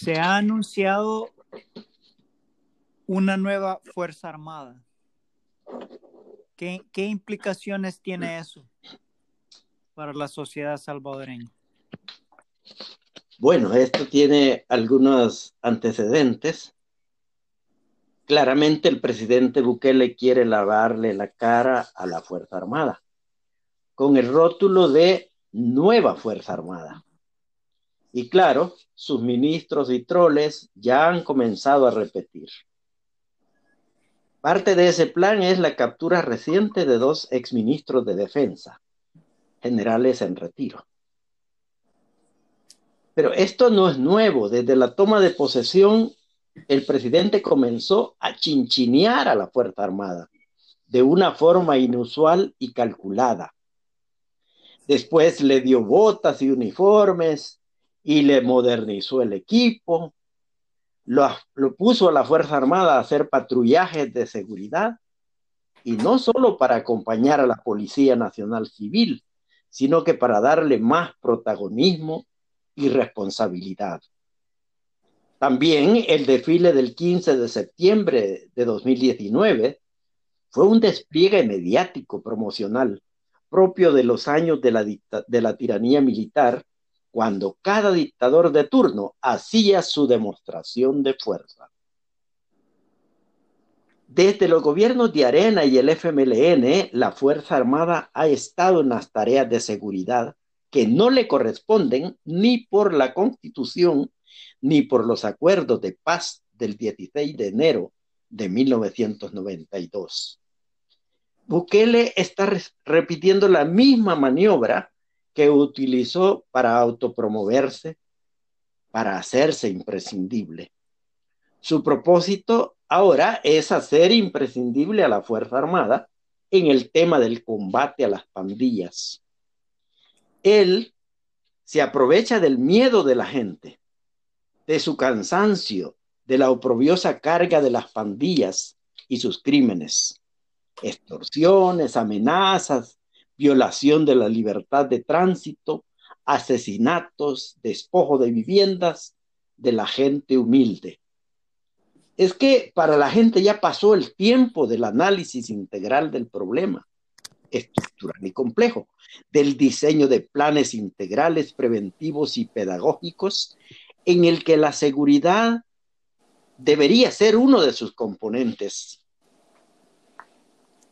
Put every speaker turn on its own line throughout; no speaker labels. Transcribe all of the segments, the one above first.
Se ha anunciado una nueva Fuerza Armada. ¿Qué, implicaciones tiene eso para la sociedad salvadoreña?
Bueno, esto tiene algunos antecedentes. Claramente el presidente Bukele quiere lavarle la cara a la Fuerza Armada con el rótulo de nueva Fuerza Armada. Y claro, sus ministros y troles ya han comenzado a repetir. Parte de ese plan es la captura reciente de dos exministros de defensa, generales en retiro. Pero esto no es nuevo. Desde la toma de posesión, el presidente comenzó a chinchinear a la Fuerza Armada de una forma inusual y calculada. Después le dio botas y uniformes y le modernizó el equipo. Lo, lo puso a la Fuerza Armada a hacer patrullajes de seguridad y no solo para acompañar a la Policía Nacional Civil, sino que para darle más protagonismo y responsabilidad. También el desfile del 15 de septiembre de 2019 fue un despliegue mediático promocional propio de los años de la, de la tiranía militar, cuando cada dictador de turno hacía su demostración de fuerza. Desde los gobiernos de Arena y el FMLN, la Fuerza Armada ha estado en las tareas de seguridad que no le corresponden ni por la Constitución ni por los acuerdos de paz del 16 de enero de 1992. Bukele está repitiendo la misma maniobra que utilizó para autopromoverse, para hacerse imprescindible. Su propósito ahora es hacer imprescindible a la Fuerza Armada en el tema del combate a las pandillas él se aprovecha del miedo de la gente, de su cansancio, de la oprobiosa carga de las pandillas y sus crímenes, extorsiones, amenazas, violación de la libertad de tránsito, asesinatos, despojo de viviendas de la gente humilde. Es que para la gente ya pasó el tiempo del análisis integral del problema estructural y complejo, del diseño de planes integrales, preventivos y pedagógicos, en el que la seguridad debería ser uno de sus componentes.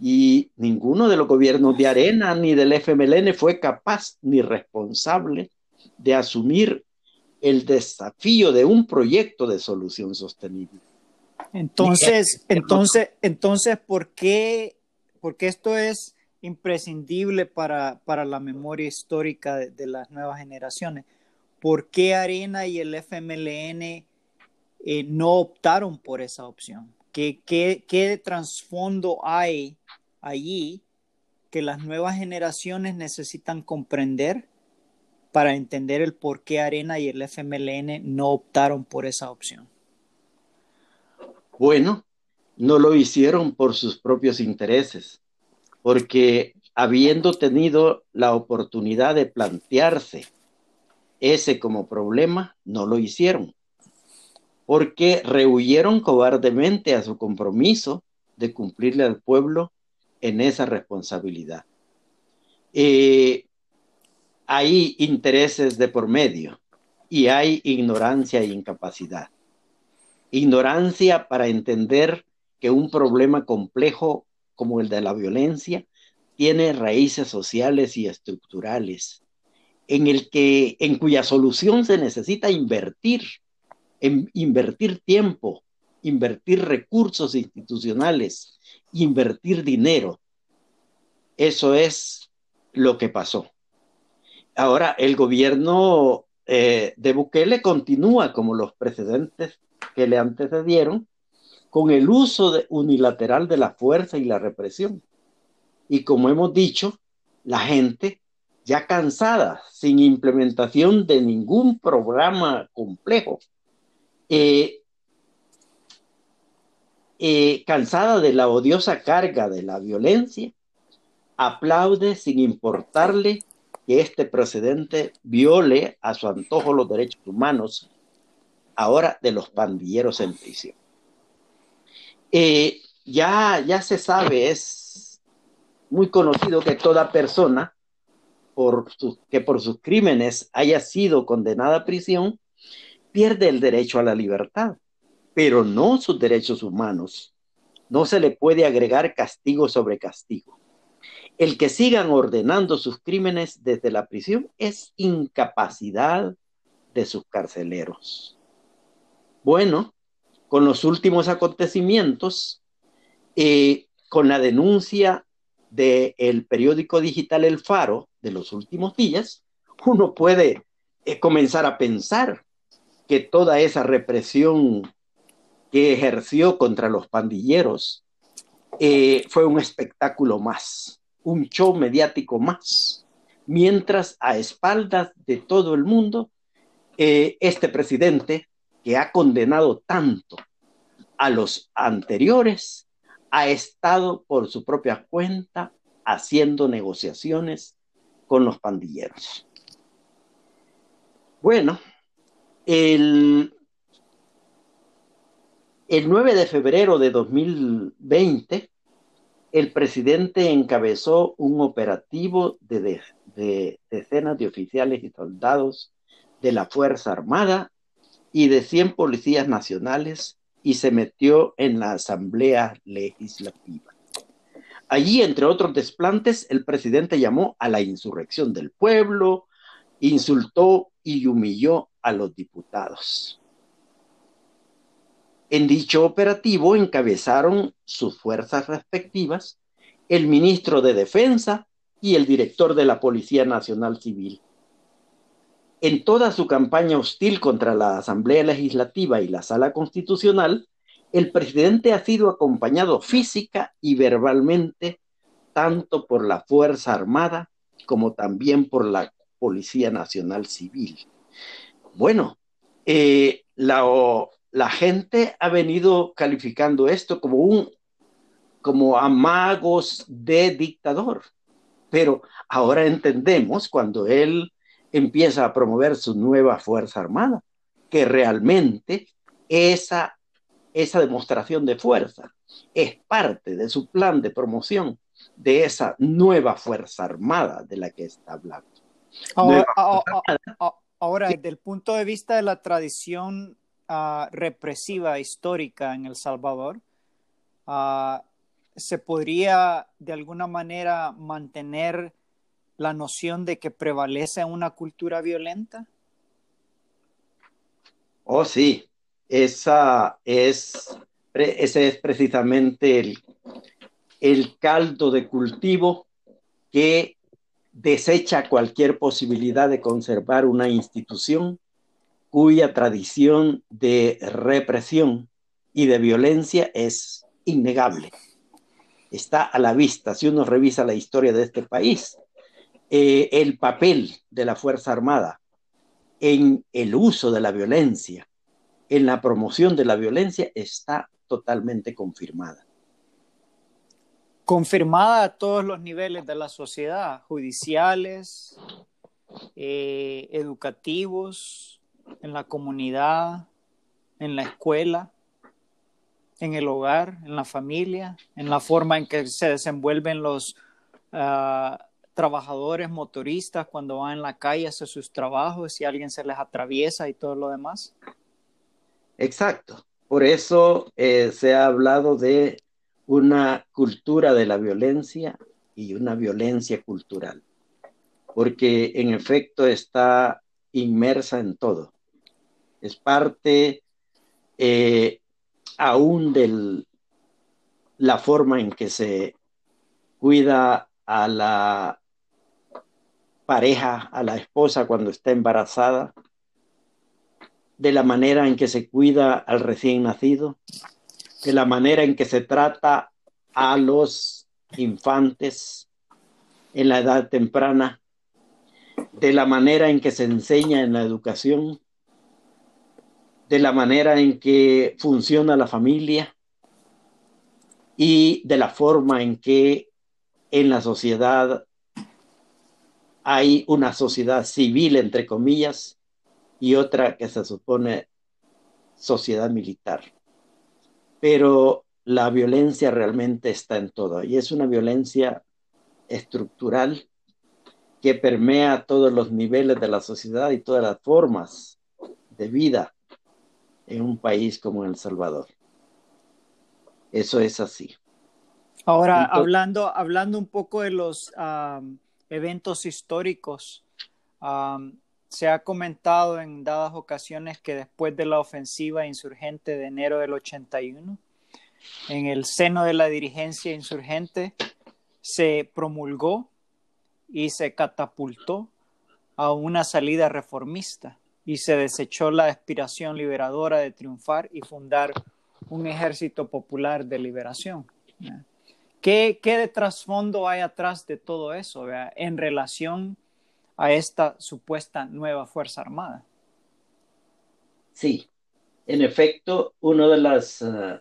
Y ninguno de los gobiernos de Arena ni del FMLN fue capaz ni responsable de asumir el desafío de un proyecto de solución sostenible.
Entonces, entonces, entonces, ¿por qué? Porque esto es imprescindible para, para la memoria histórica de, las nuevas generaciones. ¿Por qué Arena y el FMLN eh, no optaron por esa opción? ¿Qué, qué, trasfondo hay allí que las nuevas generaciones necesitan comprender para entender el por qué Arena y el FMLN no optaron por esa opción?
Bueno, no lo hicieron por sus propios intereses porque habiendo tenido la oportunidad de plantearse ese como problema, no lo hicieron, porque rehuyeron cobardemente a su compromiso de cumplirle al pueblo en esa responsabilidad. Eh, hay intereses de por medio y hay ignorancia e incapacidad. Ignorancia para entender que un problema complejo como el de la violencia, tiene raíces sociales y estructurales, en el que, en cuya solución se necesita invertir, en, invertir tiempo, invertir recursos institucionales, invertir dinero. Eso es lo que pasó. Ahora, el gobierno eh, de Bukele continúa como los precedentes que le antecedieron, con el uso unilateral de la fuerza y la represión. Y como hemos dicho, la gente ya cansada, sin implementación de ningún programa complejo, eh, eh, cansada de la odiosa carga de la violencia, aplaude sin importarle que este precedente viole a su antojo los derechos humanos ahora de los pandilleros en prisión. Eh, ya, ya se sabe, es muy conocido que toda persona que por sus crímenes haya sido condenada a prisión, pierde el derecho a la libertad, pero no sus derechos humanos. No se le puede agregar castigo sobre castigo. El que sigan ordenando sus crímenes desde la prisión es incapacidad de sus carceleros. Bueno, con los últimos acontecimientos, eh, con la denuncia del periódico digital El Faro de los últimos días, uno puede eh, comenzar a pensar que toda esa represión que ejerció contra los pandilleros eh, fue un espectáculo más, un show mediático más, mientras a espaldas de todo el mundo, este presidente que ha condenado tanto a los anteriores, ha estado por su propia cuenta haciendo negociaciones con los pandilleros. Bueno, el, el 9 de febrero de 2020, el presidente encabezó un operativo de, de decenas de oficiales y soldados de la Fuerza Armada y de 100 policías nacionales y se metió en la Asamblea Legislativa. Allí, entre otros desplantes, el presidente llamó a la insurrección del pueblo, insultó y humilló a los diputados. En dicho operativo encabezaron sus fuerzas respectivas el ministro de Defensa y el director de la Policía Nacional Civil. En toda su campaña hostil contra la Asamblea Legislativa y la Sala Constitucional, el presidente ha sido acompañado física y verbalmente tanto por la Fuerza Armada como también por la Policía Nacional Civil. Bueno, eh, la, la, gente ha venido calificando esto como un como amagos de dictador, pero ahora entendemos cuando él empieza a promover su nueva Fuerza Armada, que realmente esa, esa demostración de fuerza es parte de su plan de promoción de esa nueva Fuerza Armada de la que está hablando.
Ahora, desde el punto de vista de la tradición uh, represiva histórica en El Salvador, uh, ¿se podría de alguna manera mantener la noción de que prevalece una cultura violenta?
Oh, sí, esa es, ese es precisamente el, el caldo de cultivo que desecha cualquier posibilidad de conservar una institución cuya tradición de represión y de violencia es innegable. Está a la vista si uno revisa la historia de este país. Eh, el papel de la Fuerza Armada en el uso de la violencia, en la promoción de la violencia, está totalmente confirmada.
Confirmada a todos los niveles de la sociedad, judiciales, eh, educativos, en la comunidad, en la escuela, en el hogar, en la familia, en la forma en que se desenvuelven los uh, trabajadores motoristas cuando van en la calle a hacer sus trabajos y alguien se les atraviesa y todo lo demás.
Exacto. Por eso eh, se ha hablado de una cultura de la violencia y una violencia cultural, porque en efecto está inmersa en todo. Es parte eh, aún de la forma en que se cuida a la pareja, a la esposa cuando está embarazada, de la manera en que se cuida al recién nacido, de la manera en que se trata a los infantes en la edad temprana, de la manera en que se enseña en la educación, de la manera en que funciona la familia y de la forma en que en la sociedad hay una sociedad civil, entre comillas, y otra que se supone sociedad militar. Pero la violencia realmente está en todo y es una violencia estructural que permea todos los niveles de la sociedad y todas las formas de vida en un país como El Salvador. Eso es así.
Ahora, hablando, hablando un poco de los eventos históricos, se ha comentado en dadas ocasiones que después de la ofensiva insurgente de enero del 81, en el seno de la dirigencia insurgente se promulgó y se catapultó a una salida reformista y se desechó la aspiración liberadora de triunfar y fundar un ejército popular de liberación. ¿Qué, qué de trasfondo hay atrás de todo eso en relación a esta supuesta nueva Fuerza Armada?
Sí, en efecto, una de las, eh,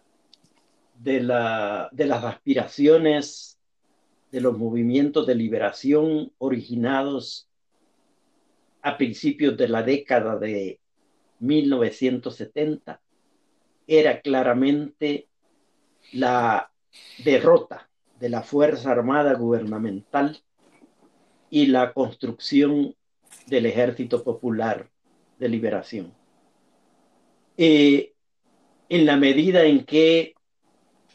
de, la, de las aspiraciones de los movimientos de liberación originados a principios de la década de 1970 era claramente la derrota de la Fuerza Armada Gubernamental y la construcción del Ejército Popular de Liberación. Eh, en la medida en que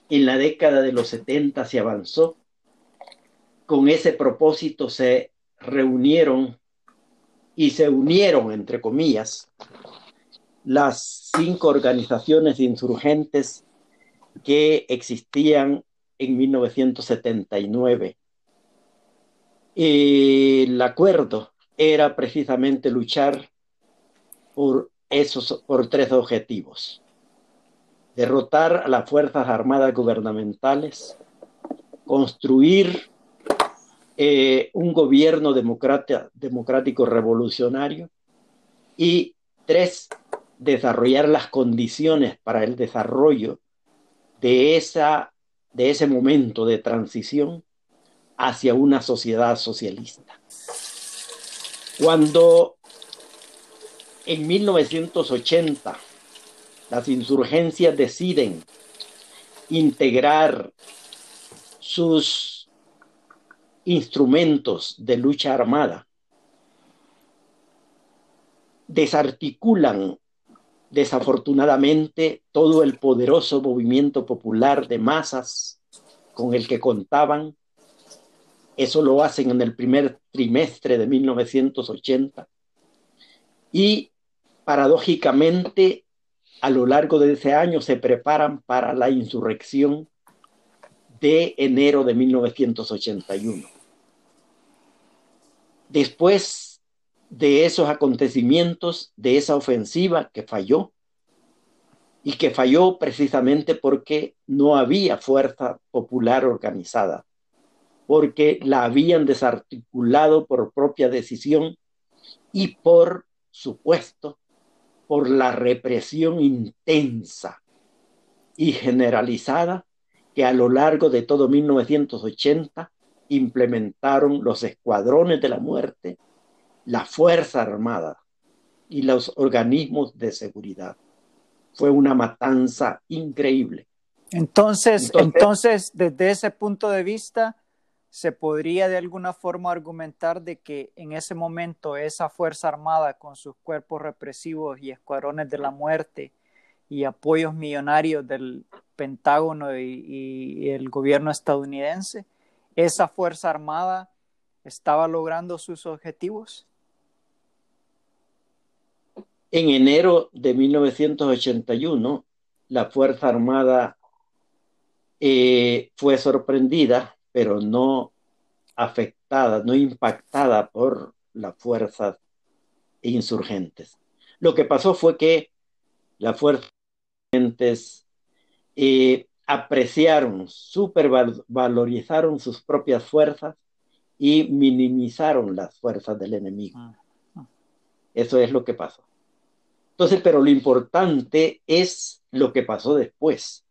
en la década de los 70 se avanzó, con ese propósito se reunieron y se unieron, entre comillas, las cinco organizaciones insurgentes que existían en 1979. El acuerdo era precisamente luchar por esos por tres objetivos. Derrotar a las fuerzas armadas gubernamentales, construir eh, un gobierno democrático revolucionario y tres, desarrollar las condiciones para el desarrollo de, esa, de ese momento de transición hacia una sociedad socialista. Cuando en 1980 las insurgencias deciden integrar sus instrumentos de lucha armada, desarticulan desafortunadamente todo el poderoso movimiento popular de masas con el que contaban. Eso lo hacen en el primer trimestre de 1980. Y paradójicamente, a lo largo de ese año se preparan para la insurrección de enero de 1981. Después de esos acontecimientos, de esa ofensiva que falló y que falló precisamente porque no había fuerza popular organizada, porque la habían desarticulado por propia decisión y por supuesto por la represión intensa y generalizada que a lo largo de todo 1980 implementaron los escuadrones de la muerte la Fuerza Armada y los organismos de seguridad. Fue una matanza increíble.
Entonces, entonces, desde ese punto de vista, se podría de alguna forma argumentar de que en ese momento esa Fuerza Armada con sus cuerpos represivos y escuadrones de la muerte y apoyos millonarios del Pentágono y, el gobierno estadounidense, esa Fuerza Armada estaba logrando sus objetivos.
En enero de 1981, la Fuerza Armada eh, fue sorprendida, pero no afectada, no impactada por las fuerzas insurgentes. Lo que pasó fue que las fuerzas insurgentes eh, apreciaron, supervalorizaron sus propias fuerzas y minimizaron las fuerzas del enemigo. Ah, ah. Eso es lo que pasó. Entonces, pero lo importante es lo que pasó después,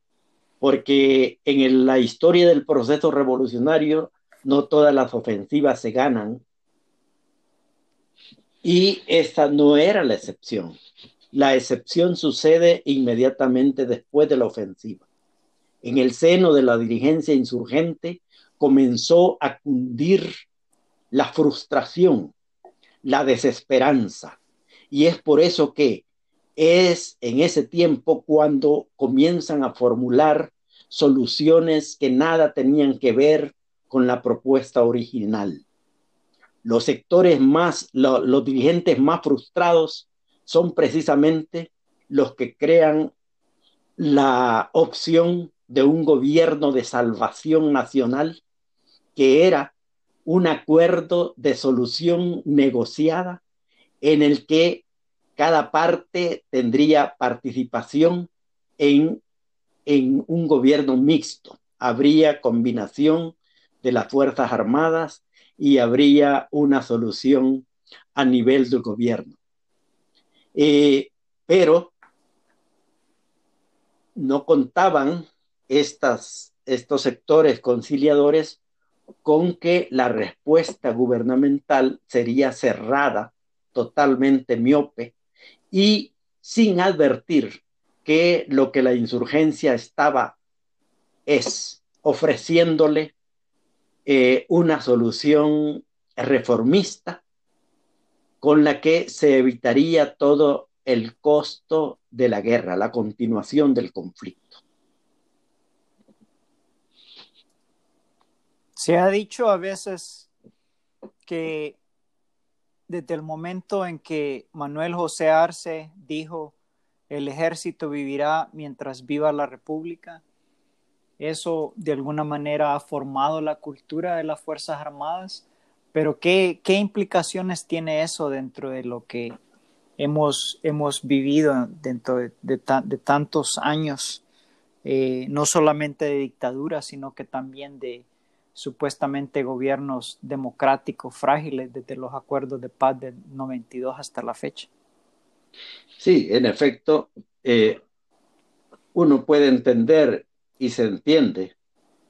porque en la historia del proceso revolucionario no todas las ofensivas se ganan y esta no era la excepción. la excepción sucede inmediatamente después de la ofensiva. En el seno de la dirigencia insurgente comenzó a cundir la frustración, la desesperanza. Y es por eso que es en ese tiempo cuando comienzan a formular soluciones que nada tenían que ver con la propuesta original. Los sectores más, los dirigentes más frustrados son precisamente los que crean la opción de un gobierno de salvación nacional que era un acuerdo de solución negociada en el que cada parte tendría participación en, en un gobierno mixto. Habría combinación de las Fuerzas Armadas y habría una solución a nivel del gobierno. Eh, pero no contaban estas, estos sectores conciliadores con que la respuesta gubernamental sería cerrada, totalmente miope, y sin advertir que lo que la insurgencia estaba es ofreciéndole eh, una solución reformista con la que se evitaría todo el costo de la guerra, la continuación del conflicto.
Se ha dicho a veces que desde el momento en que Manuel José Arce dijo el ejército vivirá mientras viva la república, eso de alguna manera ha formado la cultura de las Fuerzas Armadas, pero ¿qué, qué implicaciones tiene eso dentro de lo que hemos, hemos vivido dentro de, tantos años, eh, no solamente de dictadura, sino que también de, supuestamente gobiernos democráticos frágiles desde los acuerdos de paz del 92 hasta la fecha.
Sí, en efecto, eh, uno puede entender y se entiende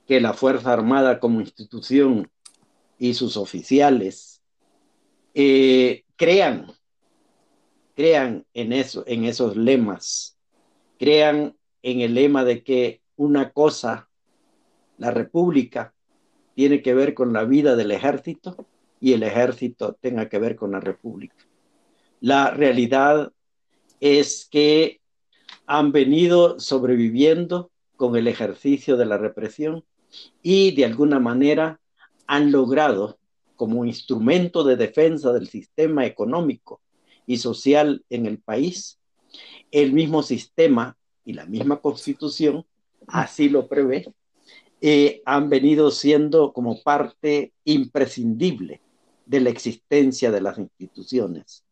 que la Fuerza Armada como institución y sus oficiales eh, crean, crean en, eso, en esos lemas, crean en el lema de que una cosa, la República, tiene que ver con la vida del ejército y el ejército tenga que ver con la república. La realidad es que han venido sobreviviendo con el ejercicio de la represión y de alguna manera han logrado como instrumento de defensa del sistema económico y social en el país, el mismo sistema y la misma constitución así lo prevé, eh, han venido siendo como parte imprescindible de la existencia de las instituciones.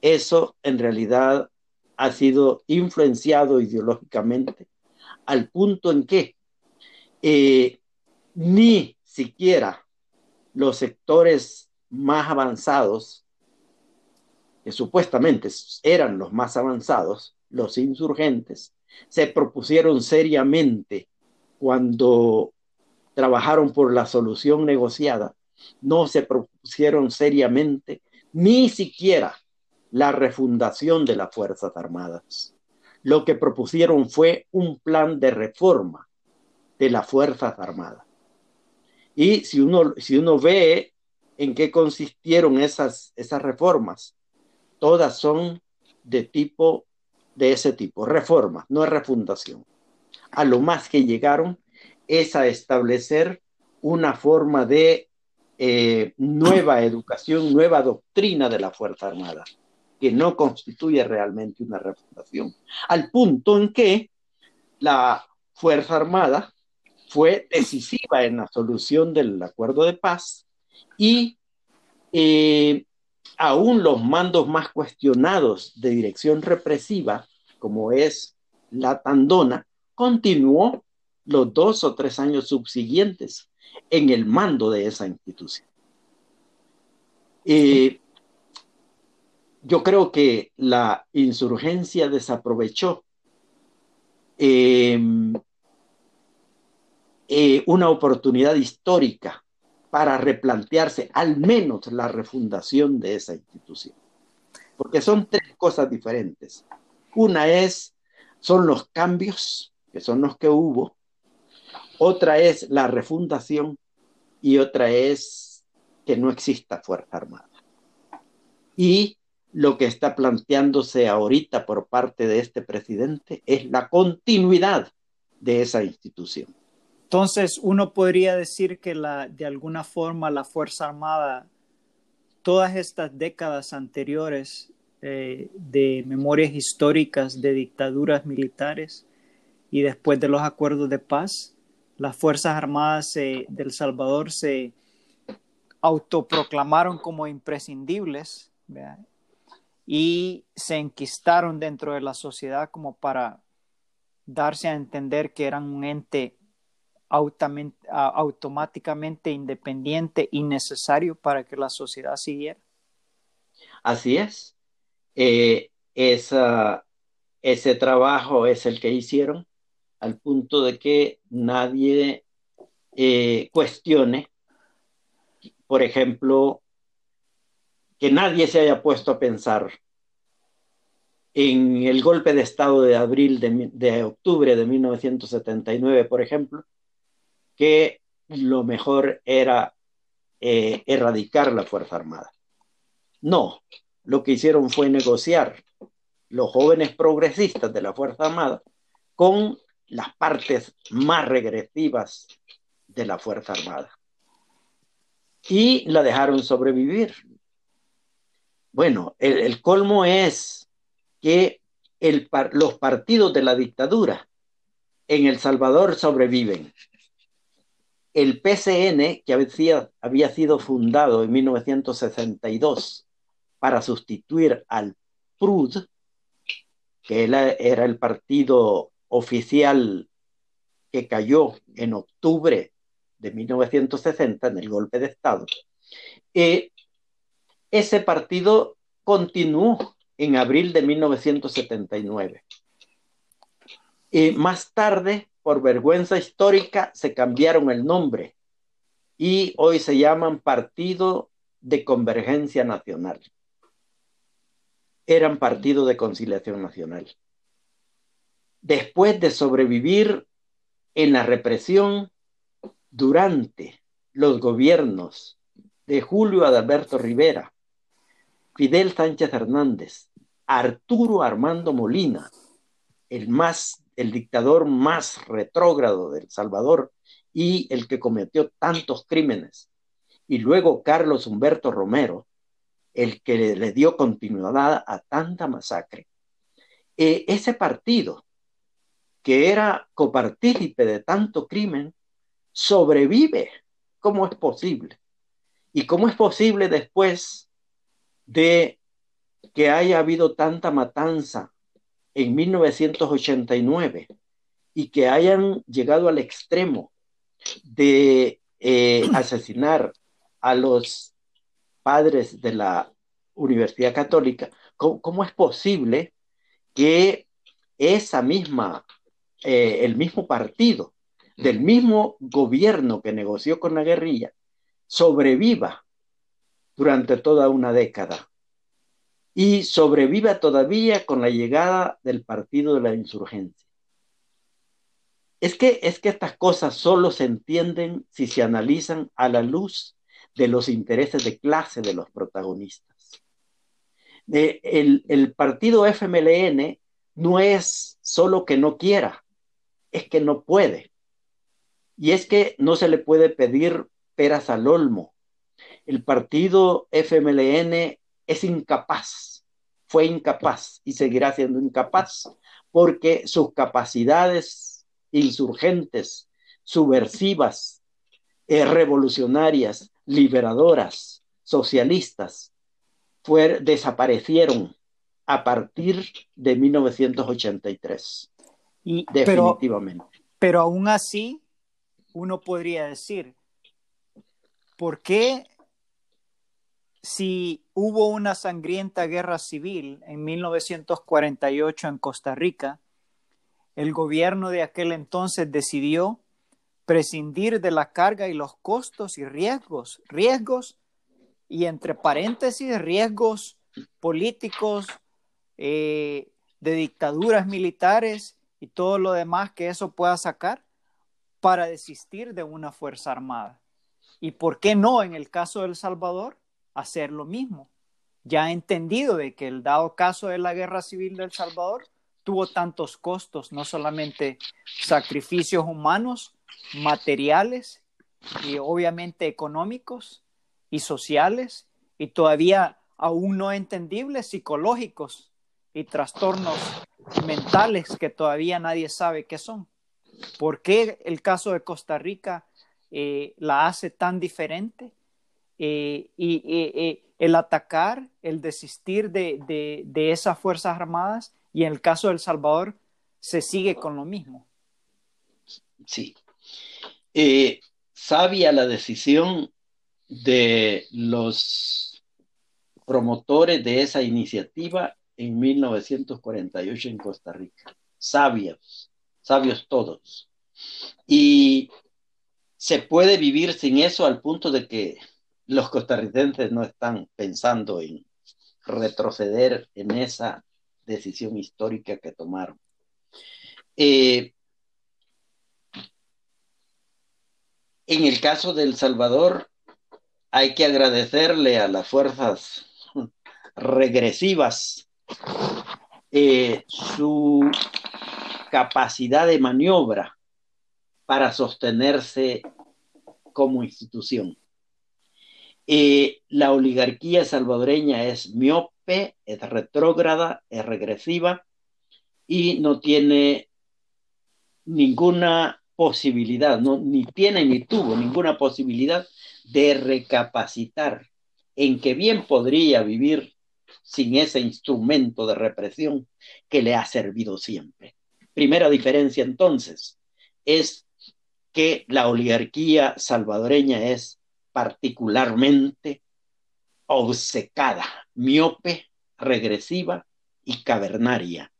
Eso en realidad ha sido influenciado ideológicamente al punto en que eh, ni siquiera los sectores más avanzados, que supuestamente eran los más avanzados, los insurgentes, se propusieron seriamente cuando trabajaron por la solución negociada, no se propusieron seriamente ni siquiera la refundación de las Fuerzas Armadas. Lo que propusieron fue un plan de reforma de las Fuerzas Armadas. Y si uno, si uno ve en qué consistieron esas, esas reformas, todas son de tipo, de ese tipo, reformas, no es refundación a lo más que llegaron es a establecer una forma de eh, nueva educación, nueva doctrina de la Fuerza Armada, que no constituye realmente una refundación, al punto en que la Fuerza Armada fue decisiva en la solución del acuerdo de paz y eh, aún los mandos más cuestionados de dirección represiva, como es la Tandona, continuó los dos o tres años subsiguientes en el mando de esa institución. Eh, yo creo que la insurgencia desaprovechó em, eh, una oportunidad histórica para replantearse al menos la refundación de esa institución. porque son tres cosas diferentes. Una es, son los cambios, que son los que hubo. Otra es la refundación y otra es que no exista Fuerza Armada. Y lo que está planteándose ahorita por parte de este presidente es la continuidad de esa institución.
Entonces, uno podría decir que la, de alguna forma la Fuerza Armada, todas estas décadas anteriores eh, de memorias históricas de dictaduras militares y después de los acuerdos de paz, las Fuerzas Armadas del Salvador se autoproclamaron como imprescindibles y se enquistaron dentro de la sociedad como para darse a entender que eran un ente automáticamente independiente y necesario para que la sociedad siguiera.
Así es. Eh, ese trabajo es el que hicieron al punto de que nadie eh, cuestione, por ejemplo, que nadie se haya puesto a pensar en el golpe de Estado de abril de, octubre de 1979, por ejemplo, que lo mejor era eh, erradicar la Fuerza Armada. No, lo que hicieron fue negociar los jóvenes progresistas de la Fuerza Armada con las partes más regresivas de la Fuerza Armada. Y la dejaron sobrevivir. Bueno, el, colmo es que los partidos de la dictadura en El Salvador sobreviven. El PCN, que había, había sido fundado en 1962 para sustituir al PRUD, que era el partido oficial que cayó en octubre de 1960 en el golpe de Estado, eh, ese partido continuó en abril de 1979. Y más tarde, por vergüenza histórica, se cambiaron el nombre y hoy se llaman Partido de Convergencia Nacional. Eran Partido de Conciliación Nacional. Después de sobrevivir en la represión durante los gobiernos de Julio Adalberto Rivera, Fidel Sánchez Hernández, Arturo Armando Molina, el más el dictador más retrógrado del Salvador y el que cometió tantos crímenes, y luego Carlos Humberto Romero, el que le, dio continuidad a tanta masacre. Eh, ese partido, que era copartícipe de tanto crimen, sobrevive. ¿Cómo es posible? ¿Y cómo es posible después de que haya habido tanta matanza en 1989 y que hayan llegado al extremo de eh, asesinar a los padres de la Universidad Católica, ¿cómo, es posible que esa misma, eh, el mismo partido del mismo gobierno que negoció con la guerrilla sobreviva durante toda una década y sobreviva todavía con la llegada del partido de la insurgencia. Es que, es que estas cosas solo se entienden si se analizan a la luz de los intereses de clase de los protagonistas. el, el partido FMLN no es solo que no quiera, es que no puede. Y es que no se le puede pedir peras al olmo el partido FMLN es incapaz, fue incapaz y seguirá siendo incapaz porque sus capacidades insurgentes, subversivas, eh, revolucionarias, liberadoras, socialistas, desaparecieron a partir de 1983. Y, definitivamente.
pero aún así, uno podría decir, ¿por qué si hubo una sangrienta guerra civil en 1948 en Costa Rica, el gobierno de aquel entonces decidió prescindir de la carga y los costos y riesgos, riesgos y entre paréntesis riesgos políticos, eh, de dictaduras militares y todo lo demás que eso pueda sacar para desistir de una fuerza armada. ¿Y por qué no en el caso de El Salvador hacer lo mismo? Ya entendido de que el dado caso de la guerra civil de El Salvador tuvo tantos costos, no solamente sacrificios humanos, materiales y obviamente económicos y sociales y todavía aún no entendibles psicológicos y trastornos mentales que todavía nadie sabe qué son. ¿Por qué el caso de Costa Rica eh, la hace tan diferente? Eh, y el atacar, el desistir de, de, esas Fuerzas Armadas y en el caso de El Salvador se sigue con lo mismo.
Sí. Eh, sabia la decisión de los promotores de esa iniciativa en 1948 en Costa Rica. Sabios, sabios todos. Y se puede vivir sin eso al punto de que los costarricenses no están pensando en retroceder en esa decisión histórica que tomaron. Eh, en el caso de El Salvador, hay que agradecerle a las fuerzas regresivas eh, su capacidad de maniobra para sostenerse como institución. Eh, la oligarquía salvadoreña es miope, es retrógrada, es regresiva y no tiene ninguna posibilidad, no, ni tiene ni tuvo ninguna posibilidad de recapacitar en que bien podría vivir sin ese instrumento de represión que le ha servido siempre. Primera diferencia entonces es que la oligarquía salvadoreña es particularmente obcecada, miope, regresiva y cavernaria,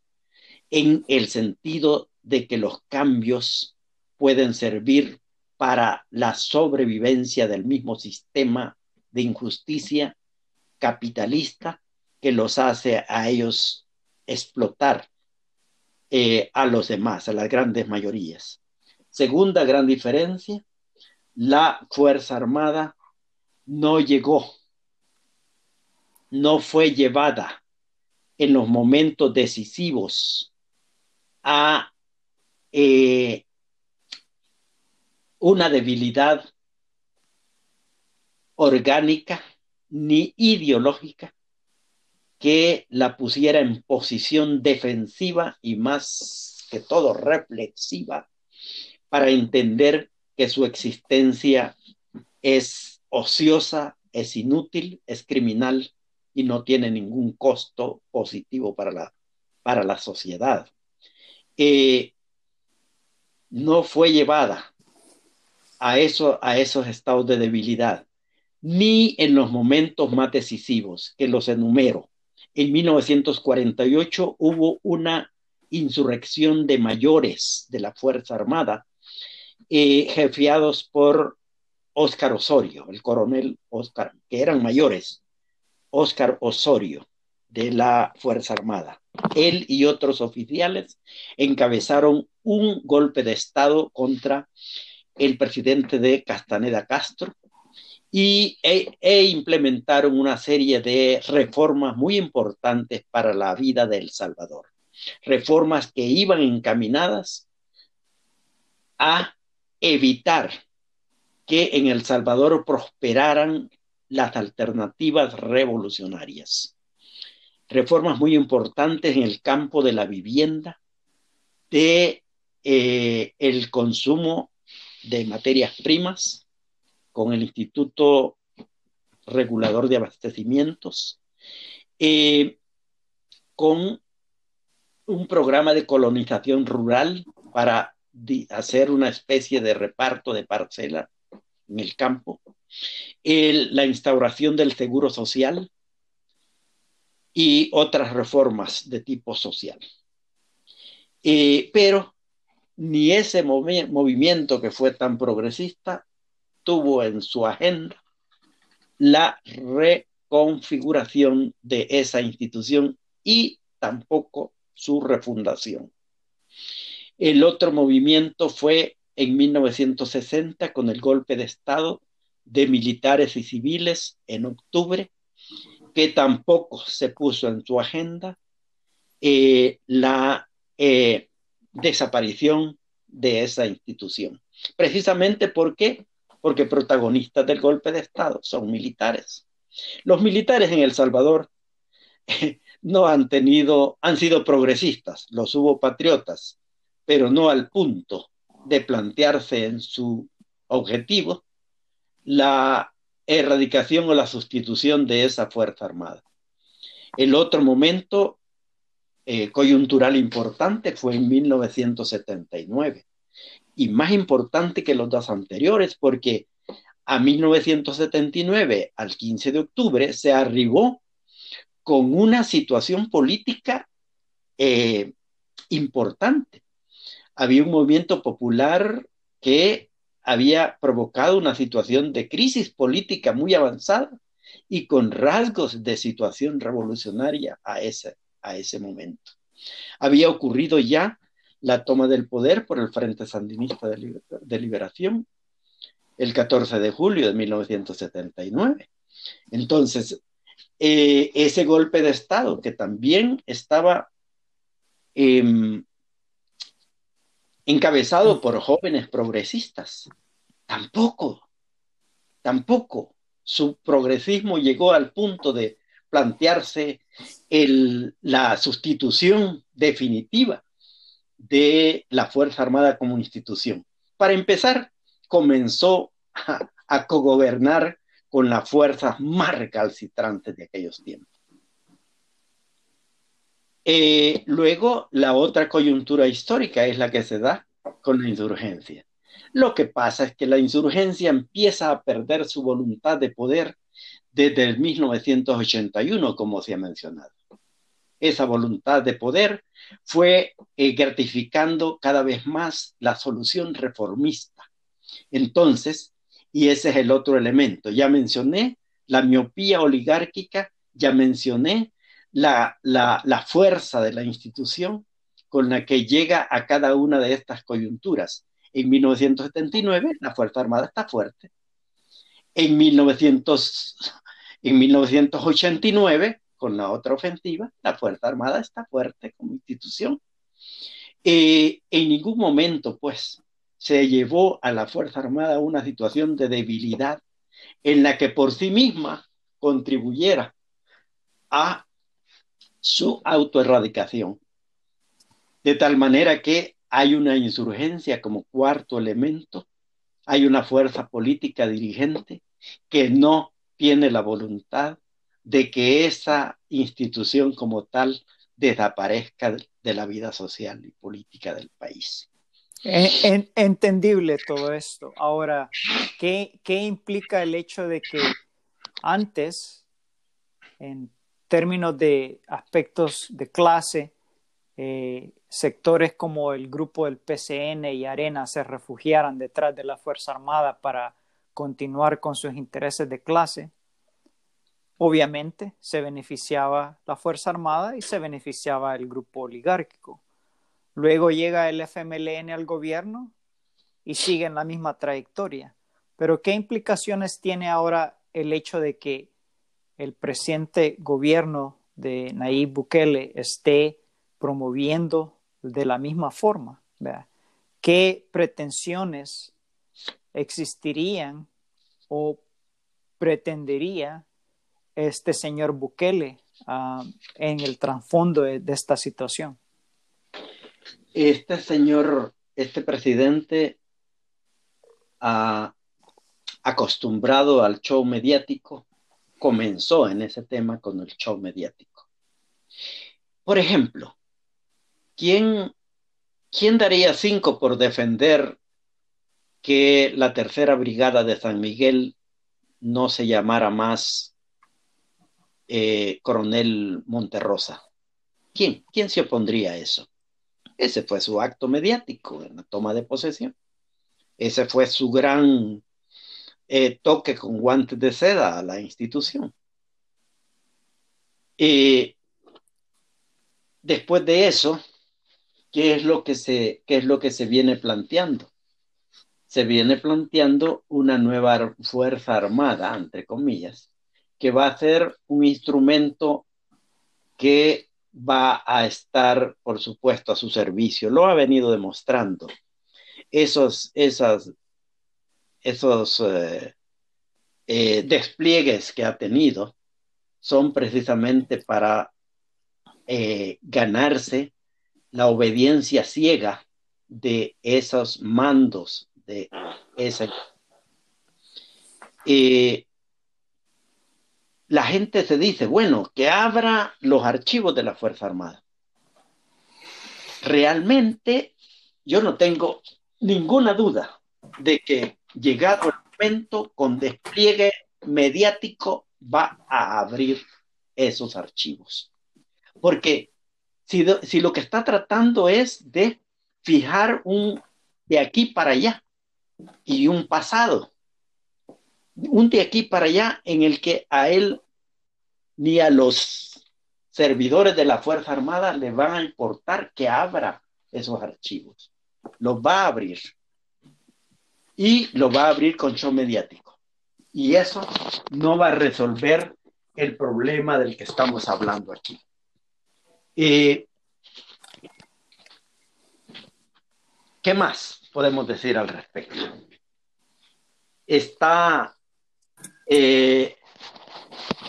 en el sentido de que los cambios pueden servir para la sobrevivencia del mismo sistema de injusticia capitalista que los hace a ellos explotar eh, a los demás, a las grandes mayorías. Segunda gran diferencia, la Fuerza Armada no llegó, no fue llevada en los momentos decisivos a eh, una debilidad orgánica ni ideológica que la pusiera en posición defensiva y más que todo reflexiva para entender que su existencia es ociosa, es inútil, es criminal y no tiene ningún costo positivo para la, para la sociedad. Eh, no fue llevada a, eso, a esos estados de debilidad, ni en los momentos más decisivos, que los enumero. En 1948 hubo una insurrección de mayores de la Fuerza Armada eh, jefiados por Óscar Osorio, el coronel Óscar, que eran mayores, Óscar Osorio de la Fuerza Armada. Él y otros oficiales encabezaron un golpe de Estado contra el presidente de Castaneda Castro y, e, e implementaron una serie de reformas muy importantes para la vida de El Salvador. Reformas que iban encaminadas a evitar que en El Salvador prosperaran las alternativas revolucionarias. Reformas muy importantes en el campo de la vivienda, de eh, el consumo de materias primas con el Instituto Regulador de Abastecimientos, eh, con un programa de colonización rural para hacer una especie de reparto de parcela en el campo, la instauración del seguro social y otras reformas de tipo social. Eh, pero ni ese movimiento que fue tan progresista tuvo en su agenda la configuración de esa institución y tampoco su refundación. El otro movimiento fue en 1960 con el golpe de Estado de militares y civiles en octubre, que tampoco se puso en su agenda eh, la eh, desaparición de esa institución. Precisamente porque porque protagonistas del golpe de Estado son militares. Los militares en El Salvador no han tenido, han sido progresistas, los hubo patriotas, pero no al punto de plantearse en su objetivo la erradicación o la sustitución de esa Fuerza Armada. El otro momento eh, coyuntural importante fue en 1979 y más importante que los dos anteriores porque a 1979, al 15 de octubre, se arribó con una situación política eh, importante. Había un movimiento popular que había provocado una situación de crisis política muy avanzada y con rasgos de situación revolucionaria a ese, a ese momento. Había ocurrido ya la toma del poder por el Frente Sandinista de, Liberación el 14 de julio de 1979. Entonces, eh, ese golpe de Estado que también estaba em, encabezado por jóvenes progresistas. Tampoco, tampoco su progresismo llegó al punto de plantearse la sustitución definitiva de la Fuerza Armada como institución. Para empezar, comenzó a, cogobernar con las fuerzas más recalcitrantes de aquellos tiempos. Eh, luego, la otra coyuntura histórica es la que se da con la insurgencia. Lo que pasa es que la insurgencia empieza a perder su voluntad de poder desde el 1981, como se ha mencionado. Esa voluntad de poder fue eh, gratificando cada vez más la solución reformista. Entonces, y ese es el otro elemento, ya mencioné la miopía oligárquica, ya mencioné la, fuerza de la institución con la que llega a cada una de estas coyunturas. En 1979 la Fuerza Armada está fuerte. En, 1900, en 1989, con la otra ofensiva, la Fuerza Armada está fuerte como institución. Eh, en ningún momento, pues, se llevó a la Fuerza Armada a una situación de debilidad en la que por sí misma contribuyera a su autoerradicación. De tal manera que hay una insurgencia como cuarto elemento, hay una fuerza política dirigente que no tiene la voluntad de que esa institución como tal desaparezca de la vida social y política del país.
entendible todo esto. Ahora, ¿qué, ¿qué implica el hecho de que antes, en términos de aspectos de clase, eh, sectores como el grupo del PCN y Arena se refugiaran detrás de la Fuerza Armada para continuar con sus intereses de clase, obviamente se beneficiaba la Fuerza Armada y se beneficiaba el grupo oligárquico. Luego llega el FMLN al gobierno y sigue en la misma trayectoria. Pero ¿qué implicaciones tiene ahora el hecho de que el presente gobierno de Nayib Bukele esté promoviendo de la misma forma. ¿Qué pretensiones existirían o pretendería este señor Bukele ah, en el trasfondo de, esta situación?
Este señor, este presidente, acostumbrado al show mediático, comenzó en ese tema con el show mediático. Por ejemplo, ¿quién, quién daría cinco por defender que la tercera brigada de San Miguel no se llamara más eh, Coronel Monterrosa? ¿Quién? ¿Quién se opondría a eso? Ese fue su acto mediático en la toma de posesión. Ese fue su gran eh, toque con guantes de seda a la institución. Y después de eso, ¿qué es lo que se, qué es lo que se viene planteando? Se viene planteando una nueva fuerza armada, entre comillas, que va a ser un instrumento que va a estar, por supuesto, a su servicio. Lo ha venido demostrando. Esos, esas, esos eh, eh, despliegues que ha tenido son precisamente para eh, ganarse la obediencia ciega de esos mandos, de esa... la gente se dice, bueno, que abra los archivos de la Fuerza Armada. Realmente yo no tengo ninguna duda de que llegado el momento con despliegue mediático va a abrir esos archivos. Porque si, si lo que está tratando es de fijar un de aquí para allá y un pasado, un de aquí para allá en el que a él ni a los servidores de la Fuerza Armada le van a importar que abra esos archivos. Los va a abrir. Y lo va a abrir con show mediático. Y eso no va a resolver el problema del que estamos hablando aquí. ¿Qué más podemos decir al respecto? Está eh,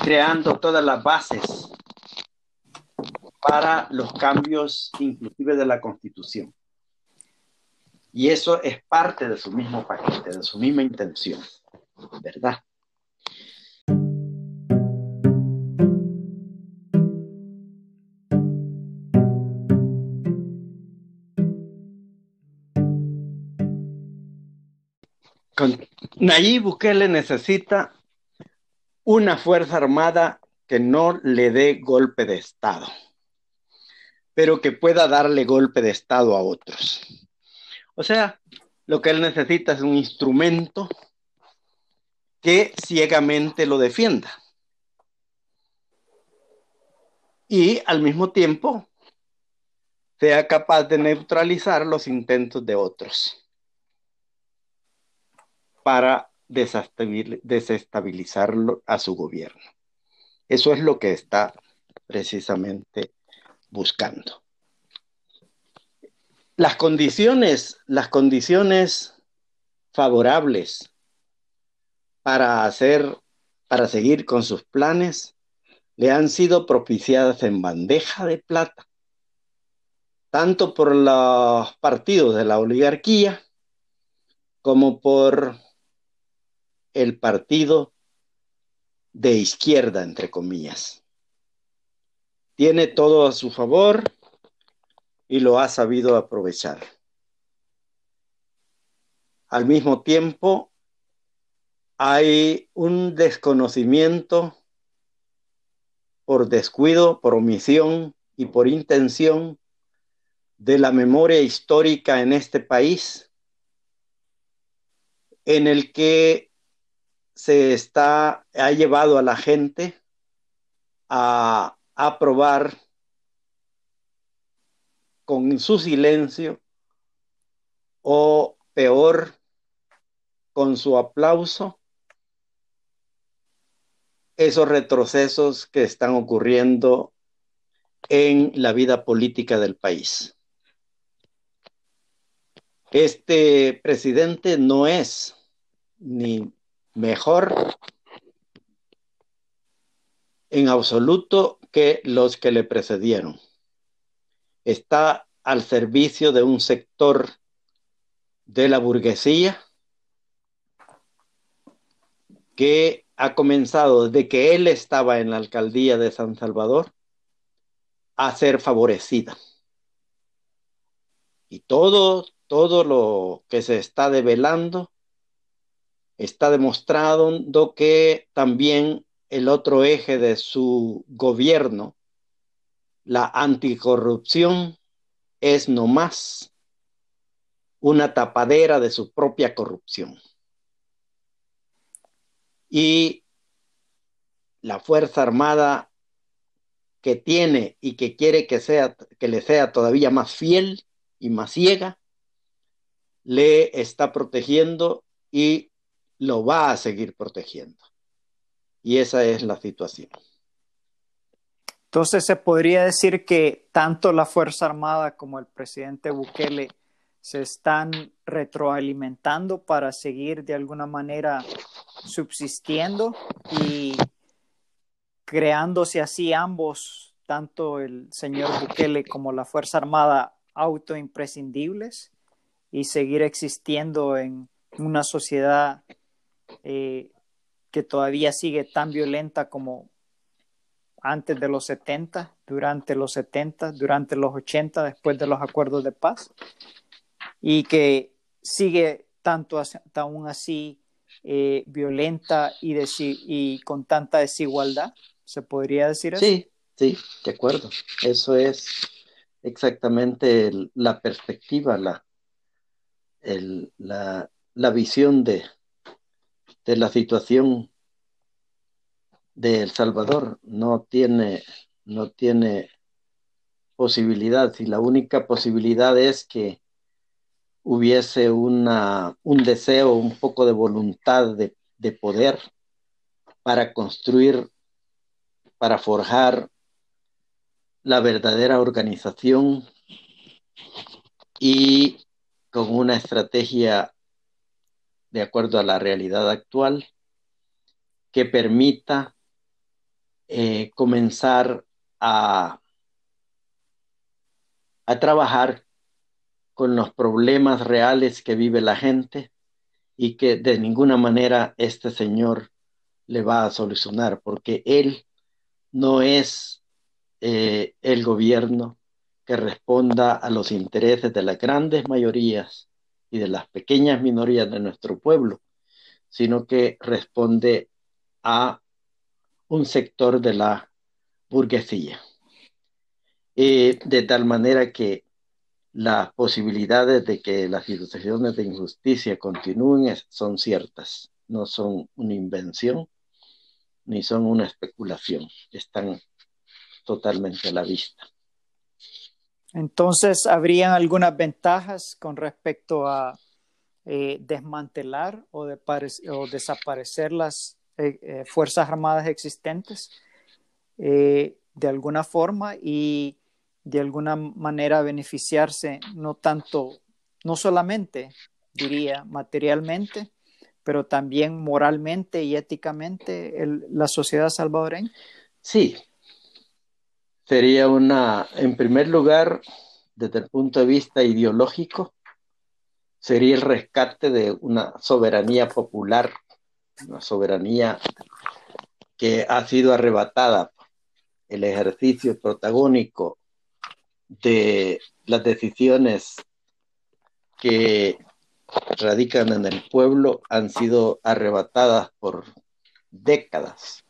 creando todas las bases para los cambios inclusive de la constitución. Y eso es parte de su mismo paquete, de su misma intención, ¿verdad? Nayib Bukele necesita una fuerza armada que no le dé golpe de Estado, pero que pueda darle golpe de Estado a otros. O sea, lo que él necesita es un instrumento que ciegamente lo defienda. Y al mismo tiempo sea capaz de neutralizar los intentos de otros para desestabilizarlo a su gobierno. Eso es lo que está precisamente buscando. Las condiciones, las condiciones favorables para hacer, para seguir con sus planes, le han sido propiciadas en bandeja de plata, tanto por los partidos de la oligarquía como por el partido de izquierda, entre comillas. Tiene todo a su favor y lo ha sabido aprovechar. Al mismo tiempo, hay un desconocimiento por descuido, por omisión y por intención de la memoria histórica en este país, en el que se está, ha llevado a la gente a aprobar con su silencio o peor, con su aplauso, esos retrocesos que están ocurriendo en la vida política del país. Este presidente no es ni mejor en absoluto que los que le precedieron. Está al servicio de un sector de la burguesía que ha comenzado desde que él estaba en la alcaldía de San Salvador a ser favorecida. Y todo, todo lo que se está develando está demostrando que también el otro eje de su gobierno, la anticorrupción, es no más una tapadera de su propia corrupción. Y la Fuerza Armada que tiene y que quiere que, sea, que le sea todavía más fiel y más ciega, le está protegiendo y lo va a seguir protegiendo. Y esa es la situación.
Entonces se podría decir que tanto la Fuerza Armada como el presidente Bukele se están retroalimentando para seguir de alguna manera subsistiendo y creándose así ambos, tanto el señor Bukele como la Fuerza Armada, autoimprescindibles y seguir existiendo en una sociedad eh, que todavía sigue tan violenta como antes de los 70, durante los 70, durante los 80, después de los acuerdos de paz, y que sigue tanto aún así eh, violenta y, con tanta desigualdad, ¿se podría decir eso?
Sí, sí, de acuerdo. Eso es exactamente la perspectiva, la, la visión de, de la situación de El Salvador no tiene, no tiene posibilidad. Y la única posibilidad es que hubiese una, un deseo, un poco de voluntad de, de poder para construir, para forjar la verdadera organización y con una estrategia de acuerdo a la realidad actual que permita eh, comenzar a, a trabajar con los problemas reales que vive la gente y que de ninguna manera este señor le va a solucionar, porque él no es eh, el gobierno que responda a los intereses de las grandes mayorías y de las pequeñas minorías de nuestro pueblo, sino que responde a un sector de la burguesía. De tal manera que las posibilidades de que las situaciones de injusticia continúen son ciertas, no son una invención ni son una especulación, están totalmente a la vista.
Entonces, ¿habrían algunas ventajas con respecto a eh, desmantelar o, de o desaparecer las eh, eh, fuerzas armadas existentes de alguna forma y de alguna manera beneficiarse no tanto, no solamente, diría, materialmente, pero también moralmente y éticamente la sociedad salvadoreña?
Sí, sería una, en primer lugar, desde el punto de vista ideológico, sería el rescate de una soberanía popular una soberanía que ha sido arrebatada. El ejercicio protagónico de las decisiones que radican en el pueblo han sido arrebatadas por décadas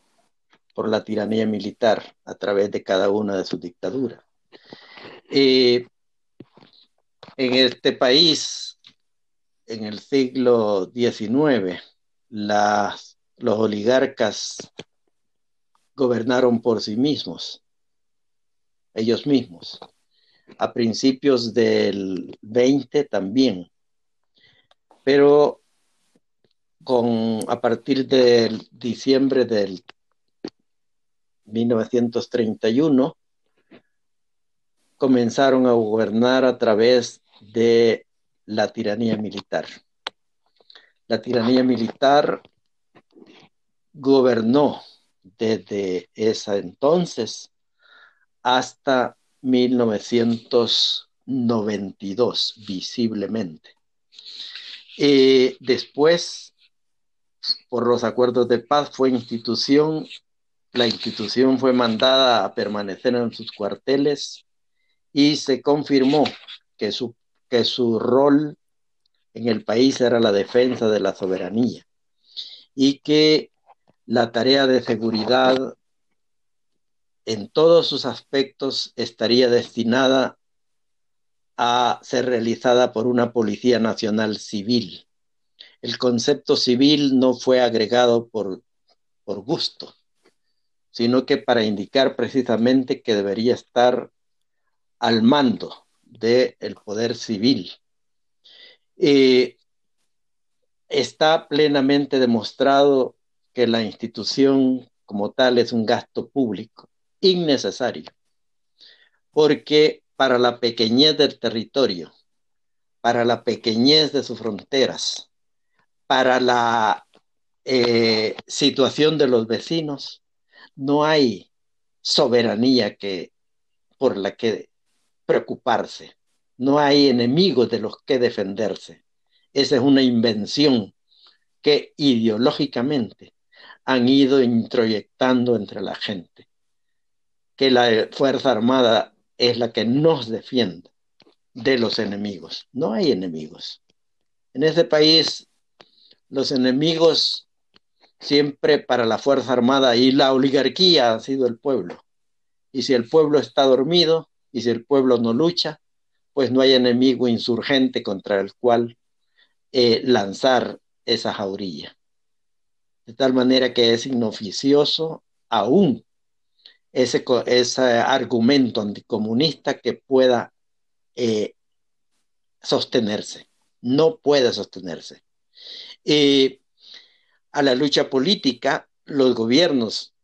por la tiranía militar a través de cada una de sus dictaduras. en este país, en el siglo XIX, los oligarcas gobernaron por sí mismos, ellos mismos. A principios del 20 también. Pero con, a partir del diciembre del 1931, comenzaron a gobernar a través de la tiranía militar la tiranía militar gobernó desde ese entonces hasta 1992, visiblemente. Eh, después, por los acuerdos de paz, fue institución, la institución fue mandada a permanecer en sus cuarteles y se confirmó que su, que su rol en el país era la defensa de la soberanía y que la tarea de seguridad en todos sus aspectos estaría destinada a ser realizada por una Policía Nacional Civil. El concepto civil no fue agregado por, por gusto, sino que para indicar precisamente que debería estar al mando del poder civil. Está plenamente demostrado que la institución como tal es un gasto público innecesario, porque para la pequeñez del territorio, para la pequeñez de sus fronteras, para la eh, situación de los vecinos, no hay soberanía que, por la que preocuparse, no hay enemigos de los que defenderse. Esa es una invención que ideológicamente han ido introyectando entre la gente, que la Fuerza Armada es la que nos defiende de los enemigos. No hay enemigos. En este país, los enemigos siempre para la Fuerza Armada y la oligarquía ha sido el pueblo. Y si el pueblo está dormido y si el pueblo no lucha, pues no hay enemigo insurgente contra el cual eh, lanzar esa jaurilla. De tal manera que es inoficioso aún ese, ese argumento anticomunista que pueda eh, sostenerse. No puede sostenerse. Eh, a la lucha política, los gobiernos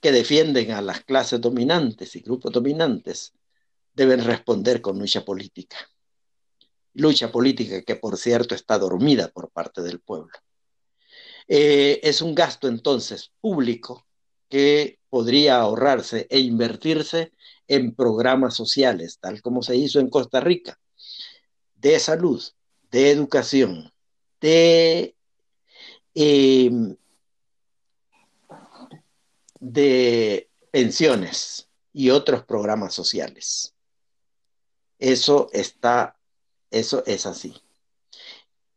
que defienden a las clases dominantes y grupos dominantes deben responder con lucha política. Lucha política que, por cierto, está dormida por parte del pueblo. Eh, es un gasto entonces público que podría ahorrarse e invertirse en programas sociales, tal como se hizo en Costa Rica, de salud, de educación, de, em, de pensiones y otros programas sociales. Eso está, eso es así.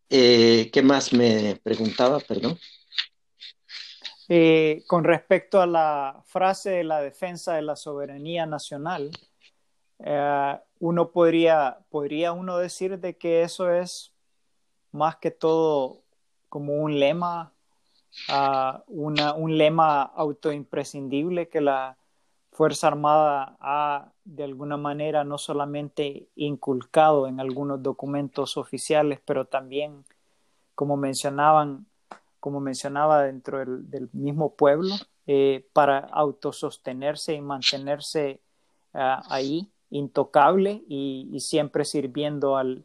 Eh, ¿Qué más me preguntaba, perdón?
Eh, con respecto a la frase de la defensa de la soberanía nacional, eh, uno podría, podría uno decir de que eso es más que todo como un lema, uh, una, un lema autoimprescindible que la Fuerza Armada ha de alguna manera no solamente inculcado en algunos documentos oficiales, pero también, como mencionaban, como mencionaba dentro del, mismo pueblo, eh, para autosostenerse y mantenerse uh, ahí intocable y siempre sirviendo al,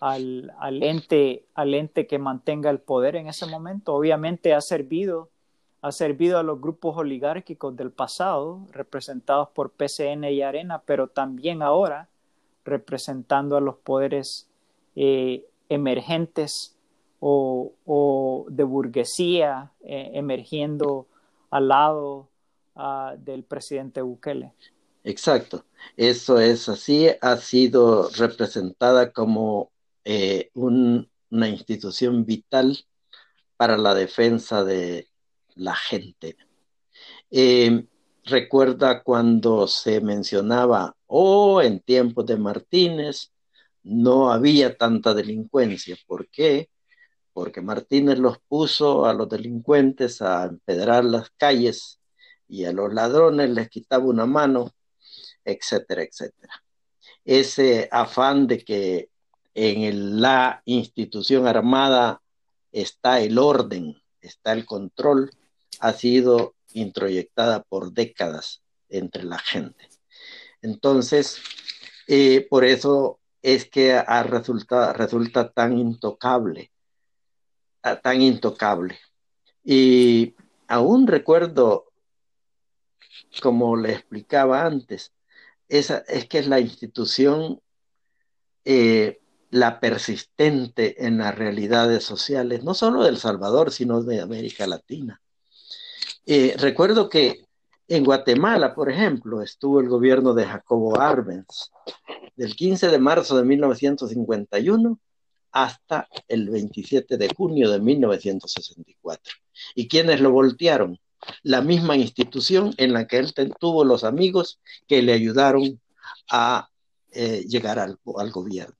al, al, ente, al ente que mantenga el poder en ese momento. Obviamente ha servido, ha servido a los grupos oligárquicos del pasado, representados por PCN y Arena, pero también ahora representando a los poderes eh, emergentes o, o, de burguesía eh, emergiendo al lado uh, del presidente Bukele.
Exacto, eso es así, ha sido representada como eh, un, una institución vital para la defensa de la gente. Eh, recuerda cuando se mencionaba, oh, en tiempos de Martínez no había tanta delincuencia. ¿Por qué? Porque Martínez los puso a los delincuentes a empedrar las calles y a los ladrones les quitaba una mano, etcétera, etcétera. Ese afán de que en la institución armada está el orden, está el control, ha sido introyectada por décadas entre la gente. Entonces, eh, por eso es que ha resulta, resulta tan intocable, ah, tan intocable. Y aún recuerdo, como le explicaba antes, esa, es que es la institución eh, la persistente en las realidades sociales, no solo de El Salvador, sino de América Latina. Eh, recuerdo que en Guatemala, por ejemplo, estuvo el gobierno de Jacobo Arbenz, del 15 de marzo de 1951 hasta el 27 de junio de 1964. ¿Y quiénes lo voltearon? La misma institución en la que él tuvo los amigos que le ayudaron a eh, llegar al, al gobierno.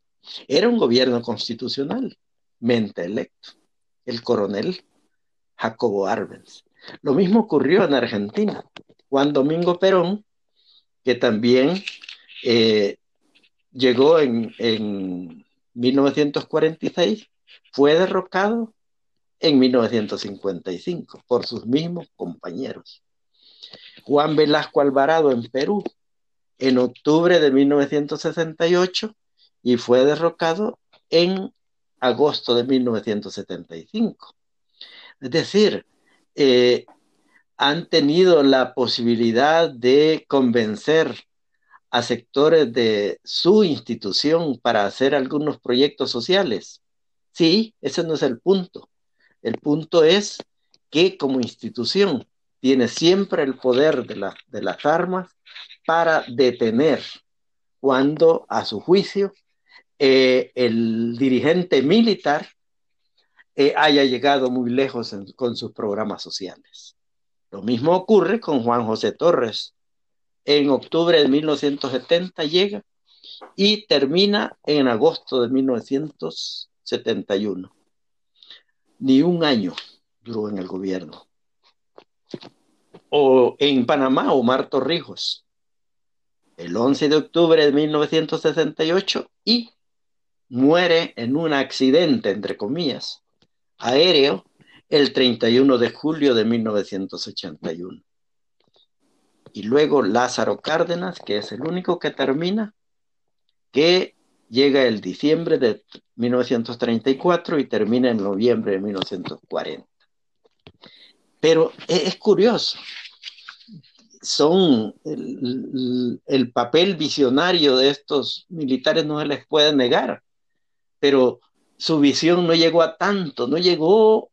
Era un gobierno constitucionalmente electo, el coronel Jacobo Arbenz. Lo mismo ocurrió en Argentina. Juan Domingo Perón, que también eh, llegó en, en 1946, fue derrocado en 1955 por sus mismos compañeros. Juan Velasco Alvarado en Perú en octubre de 1968 y fue derrocado en agosto de 1975. Es decir, eh, han tenido la posibilidad de convencer a sectores de su institución para hacer algunos proyectos sociales. Sí, ese no es el punto. El punto es que como institución tiene siempre el poder de, de las armas para detener cuando a su juicio eh, el dirigente militar eh, haya llegado muy lejos con sus programas sociales. Lo mismo ocurre con Juan José Torres. En octubre de 1970 llega y termina en agosto de 1971. Ni un año duró en el gobierno. O en Panamá, Omar Torrijos, el 11 de octubre de 1968 y muere en un accidente, entre comillas, aéreo el 31 de julio de 1981. Y luego Lázaro Cárdenas, que es el único que termina, que llega el diciembre de 1934 y termina en noviembre de 1940. Pero es curioso, son el, papel visionario de estos militares no se les puede negar pero su visión no llegó a tanto, no llegó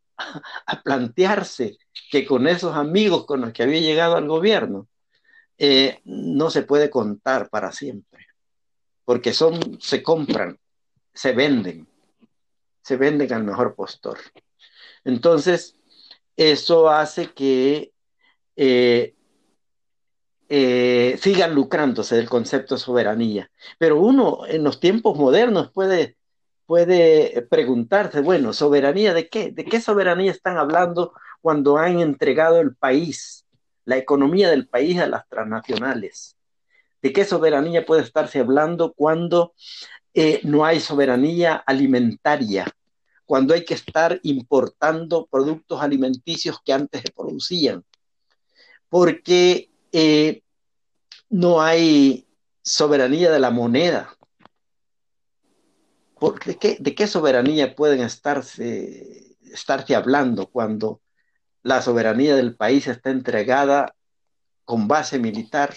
a plantearse que con esos amigos con los que había llegado al gobierno eh, no se puede contar para siempre, porque son, se compran, se venden, se venden al mejor postor. Entonces, eso hace que eh, eh, sigan lucrándose del concepto de soberanía. Pero uno en los tiempos modernos puede puede preguntarse, bueno, ¿soberanía de qué? ¿De qué soberanía están hablando cuando han entregado el país, la economía del país a las transnacionales? ¿De qué soberanía puede estarse hablando cuando eh, no hay soberanía alimentaria? Cuando hay que estar importando productos alimenticios que antes se producían. Porque eh, no hay soberanía de la moneda ¿De qué, ¿De qué soberanía pueden estarse, estarse hablando cuando la soberanía del país está entregada con base militar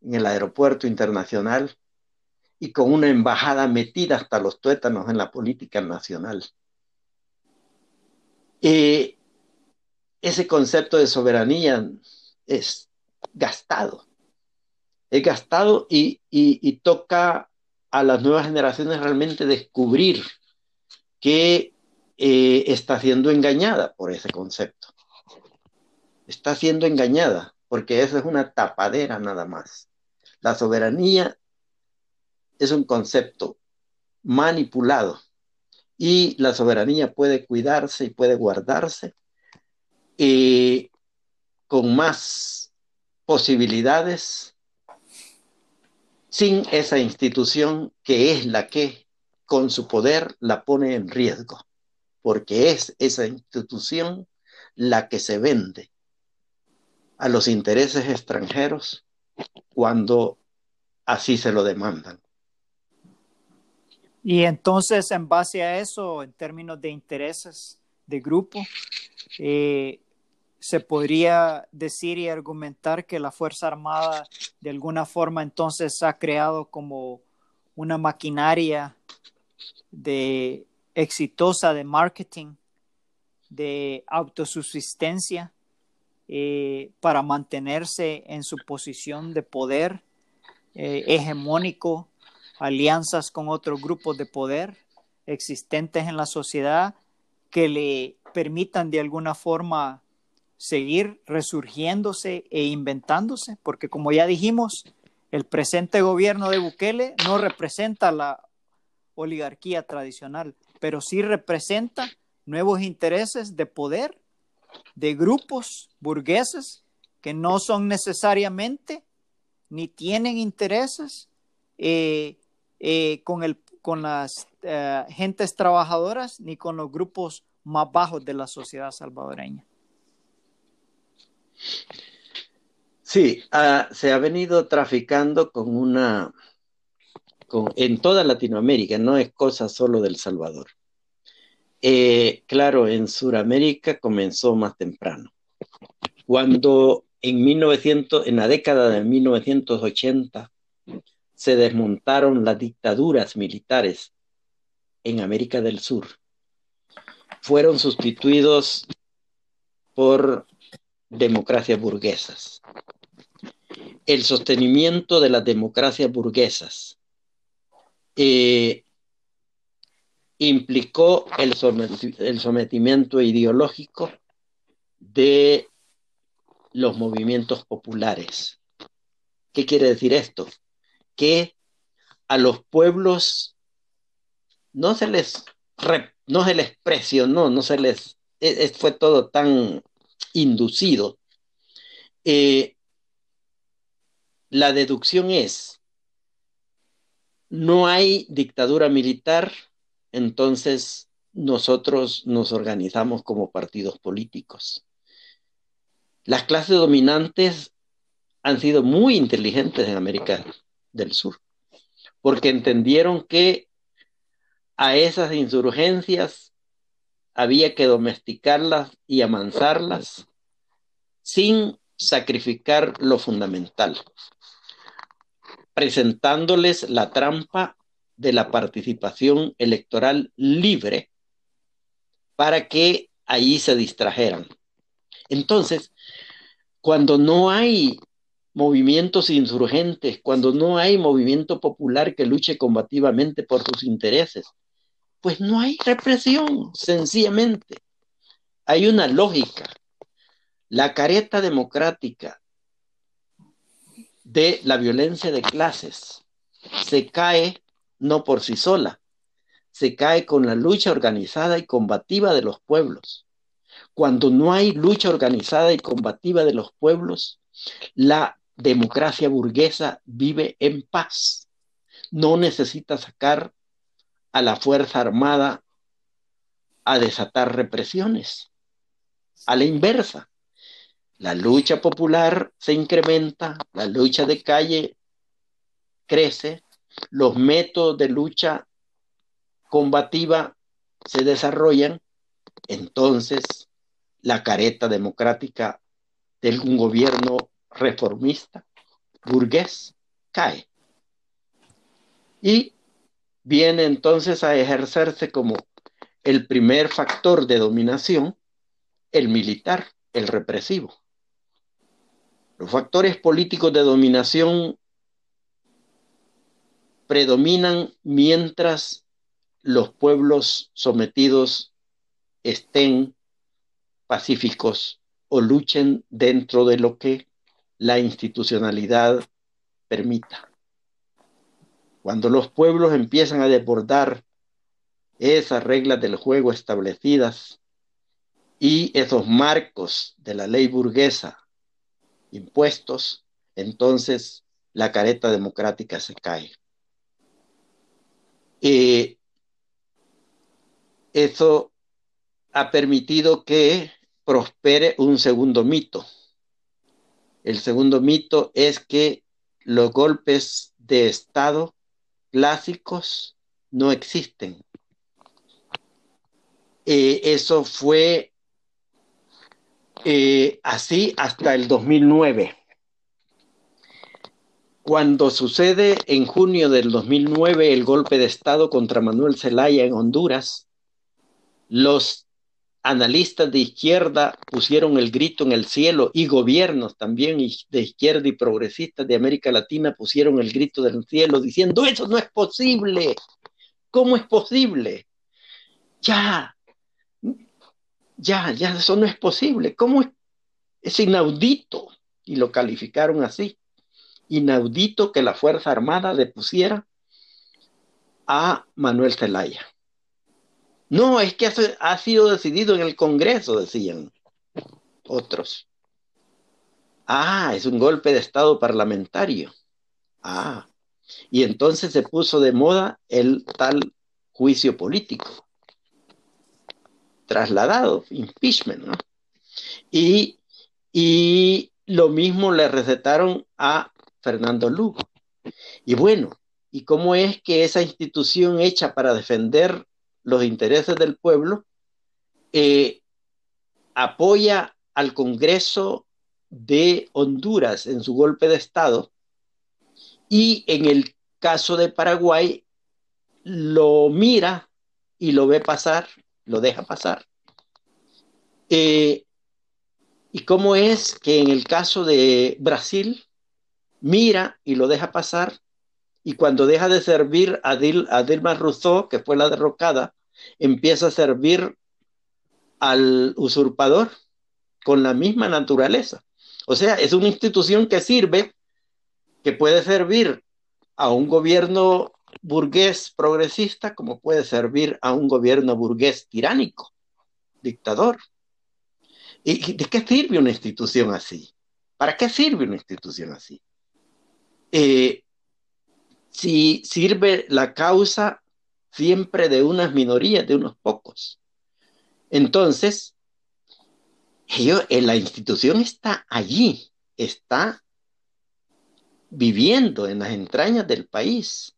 en el aeropuerto internacional y con una embajada metida hasta los tuétanos en la política nacional? Ese concepto de soberanía es gastado, es gastado y toca a las nuevas generaciones realmente descubrir que eh, está siendo engañada por ese concepto. Está siendo engañada porque esa es una tapadera nada más. La soberanía es un concepto manipulado y la soberanía puede cuidarse y puede guardarse eh, con más posibilidades sin esa institución que es la que con su poder la pone en riesgo, porque es esa institución la que se vende a los intereses extranjeros cuando así se lo demandan.
Y entonces, en base a eso, en términos de intereses de grupo, eh, se podría decir y argumentar que la Fuerza Armada de alguna forma entonces ha creado como una maquinaria de exitosa de marketing, de autosubsistencia, eh, para mantenerse en su posición de poder eh, hegemónico, alianzas con otros grupos de poder existentes en la sociedad que le permitan de alguna forma seguir resurgiéndose e inventándose, porque como ya dijimos, el presente gobierno de Bukele no representa la oligarquía tradicional, pero sí representa nuevos intereses de poder de grupos burgueses que no son necesariamente ni tienen intereses eh, eh, con, el, con las eh, gentes trabajadoras ni con los grupos más bajos de la sociedad salvadoreña.
Sí, ah, se ha venido traficando con una, con, en toda Latinoamérica, no es cosa solo del Salvador. Eh, claro, en Sudamérica comenzó más temprano. Cuando en 1900, en la década de 1980 se desmontaron las dictaduras militares en América del Sur, fueron sustituidos por democracias burguesas. El sostenimiento de las democracias burguesas eh, implicó el, sometimiento ideológico de los movimientos populares. ¿Qué quiere decir esto? Que a los pueblos no se les, no se les presionó, no se les, e, e, fue todo tan inducido. Eh, la deducción es, no hay dictadura militar, entonces nosotros nos organizamos como partidos políticos. Las clases dominantes han sido muy inteligentes en América del Sur, porque entendieron que a esas insurgencias había que domesticarlas y amansarlas sin sacrificar lo fundamental, presentándoles la trampa de la participación electoral libre para que allí se distrajeran. Entonces, cuando no hay movimientos insurgentes, cuando no hay movimiento popular que luche combativamente por sus intereses, pues no hay represión, sencillamente. Hay una lógica. La careta democrática de la violencia de clases se cae no por sí sola, se cae con la lucha organizada y combativa de los pueblos. Cuando no hay lucha organizada y combativa de los pueblos, la democracia burguesa vive en paz. No necesita sacar a la Fuerza Armada a desatar represiones. A la inversa, la lucha popular se incrementa, la lucha de calle crece, los métodos de lucha combativa se desarrollan, entonces la careta democrática de un gobierno reformista, burgués, cae. Y viene entonces a ejercerse como el primer factor de dominación, el militar, el represivo. Los factores políticos de dominación predominan mientras los pueblos sometidos estén pacíficos o luchen dentro de lo que la institucionalidad permita. Cuando los pueblos empiezan a desbordar esas reglas del juego establecidas y esos marcos de la ley burguesa impuestos, entonces la careta democrática se cae. Y eso ha permitido que prospere un segundo mito, el segundo mito es que los golpes de Estado clásicos no existen. Eh, eso fue eh, así hasta el 2009. Cuando sucede en junio del 2009 el golpe de Estado contra Manuel Zelaya en Honduras, los analistas de izquierda pusieron el grito en el cielo y gobiernos también de izquierda y progresistas de América Latina pusieron el grito del cielo diciendo, eso no es posible. ¿Cómo es posible? Ya, ya, ya, eso no es posible. ¿Cómo es? Es inaudito. Y lo calificaron así. Inaudito que la Fuerza Armada depusiera a Manuel Zelaya. No, es que ha sido decidido en el Congreso, decían. otros. Ah, es un golpe de Estado parlamentario. Ah, y entonces se puso de moda el tal juicio político. Trasladado, impeachment, ¿no? Y, y lo mismo le recetaron a Fernando Lugo. Y bueno, ¿y cómo es que esa institución hecha para defender los intereses del pueblo eh, apoya al Congreso de Honduras en su golpe de Estado y en el caso de Paraguay lo mira y lo ve pasar, lo deja pasar. Eh, ¿Y cómo es que en el caso de Brasil mira y lo deja pasar y cuando deja de servir a, Dilma Rousseau, que fue la derrocada, empieza a servir al usurpador con la misma naturaleza? O sea, es una institución que sirve, que puede servir a un gobierno burgués progresista como puede servir a un gobierno burgués tiránico, dictador. ¿Y de qué sirve una institución así? ¿Para qué sirve una institución así? Eh, si sirve la causa siempre de unas minorías, de unos pocos. Entonces, ellos, eh, la institución está allí, está viviendo en las entrañas del país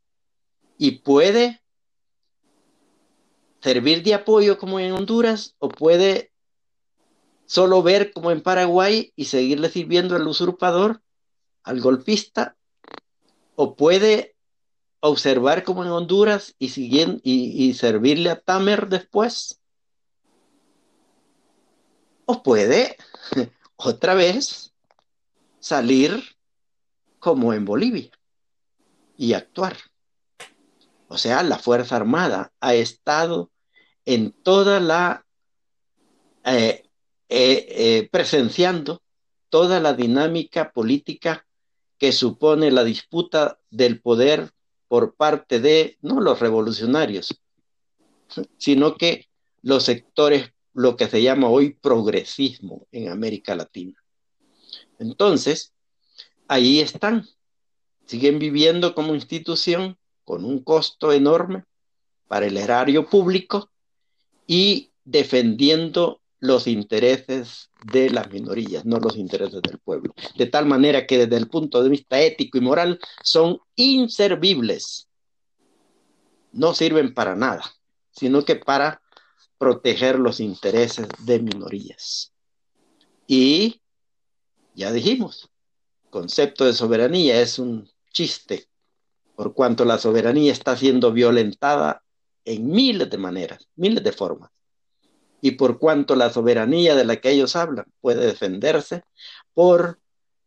y puede servir de apoyo como en Honduras o puede solo ver como en Paraguay y seguirle sirviendo al usurpador, al golpista, o puede observar como en Honduras y, y, y servirle a Tamer después, o puede otra vez salir como en Bolivia y actuar. O sea, la Fuerza Armada ha estado en toda la, eh, eh, eh, presenciando toda la dinámica política que supone la disputa del poder por parte de, no los revolucionarios, sino que los sectores, lo que se llama hoy progresismo en América Latina. Entonces, ahí están, siguen viviendo como institución con un costo enorme para el erario público y defendiendo los intereses de las minorías, no los intereses del pueblo. De tal manera que desde el punto de vista ético y moral son inservibles. No sirven para nada, sino que para proteger los intereses de minorías. Y ya dijimos, concepto de soberanía es un chiste, por cuanto la soberanía está siendo violentada en miles de maneras, miles de formas. Y por cuanto la soberanía de la que ellos hablan puede defenderse por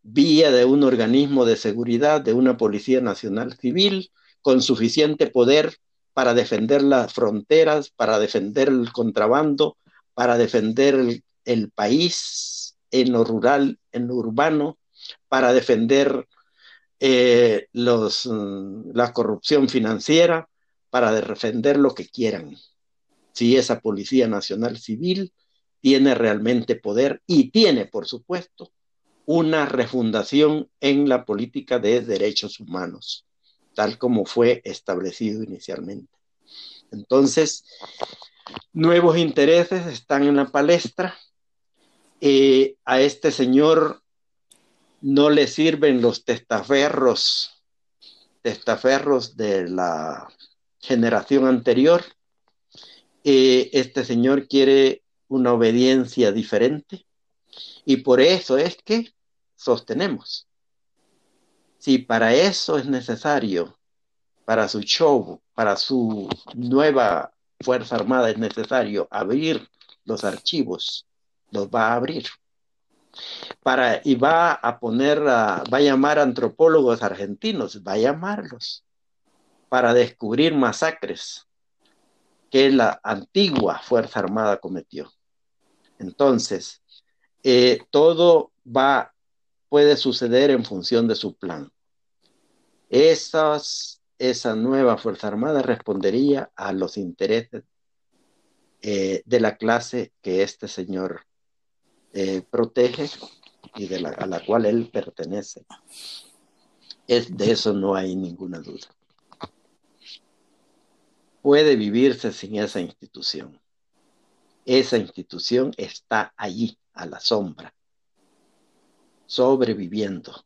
vía de un organismo de seguridad, de una Policía Nacional Civil, con suficiente poder para defender las fronteras, para defender el contrabando, para defender el, país en lo rural, en lo urbano, para defender eh, los, mm, la corrupción financiera, para defender lo que quieran. Si esa Policía Nacional Civil tiene realmente poder y tiene, por supuesto, una refundación en la política de derechos humanos, tal como fue establecido inicialmente. Entonces, nuevos intereses están en la palestra. Eh, a este señor no le sirven los testaferros, testaferros de la generación anterior. Este señor quiere una obediencia diferente. Y por eso es que sostenemos. Si para eso es necesario, para su show, para su nueva Fuerza Armada es necesario abrir los archivos, los va a abrir. Para, y va a poner, va a llamar antropólogos argentinos, va a llamarlos para descubrir masacres que la antigua Fuerza Armada cometió. Entonces, eh, todo va, puede suceder en función de su plan. Esas, esa nueva Fuerza Armada respondería a los intereses eh, de la clase que este señor eh, protege y de la, a la cual él pertenece. Es, de eso no hay ninguna duda. Puede vivirse sin esa institución. Esa institución está allí, a la sombra, sobreviviendo.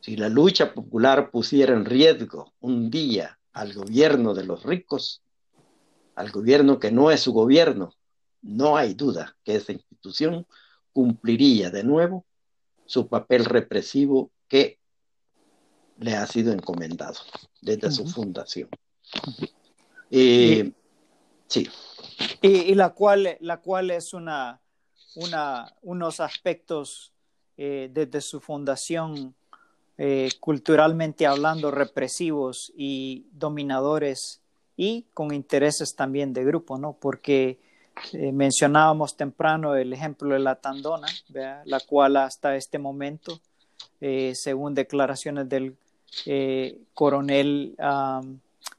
Si la lucha popular pusiera en riesgo un día al gobierno de los ricos, al gobierno que no es su gobierno, no hay duda que esa institución cumpliría de nuevo su papel represivo que le ha sido encomendado desde su fundación. Y, sí.
Y, la, cual, la cual es una, una unos aspectos eh, desde su fundación eh, culturalmente hablando represivos y dominadores y con intereses también de grupo, ¿no? Porque eh, mencionábamos temprano el ejemplo de la tandona, la cual hasta este momento, eh, según declaraciones del eh, coronel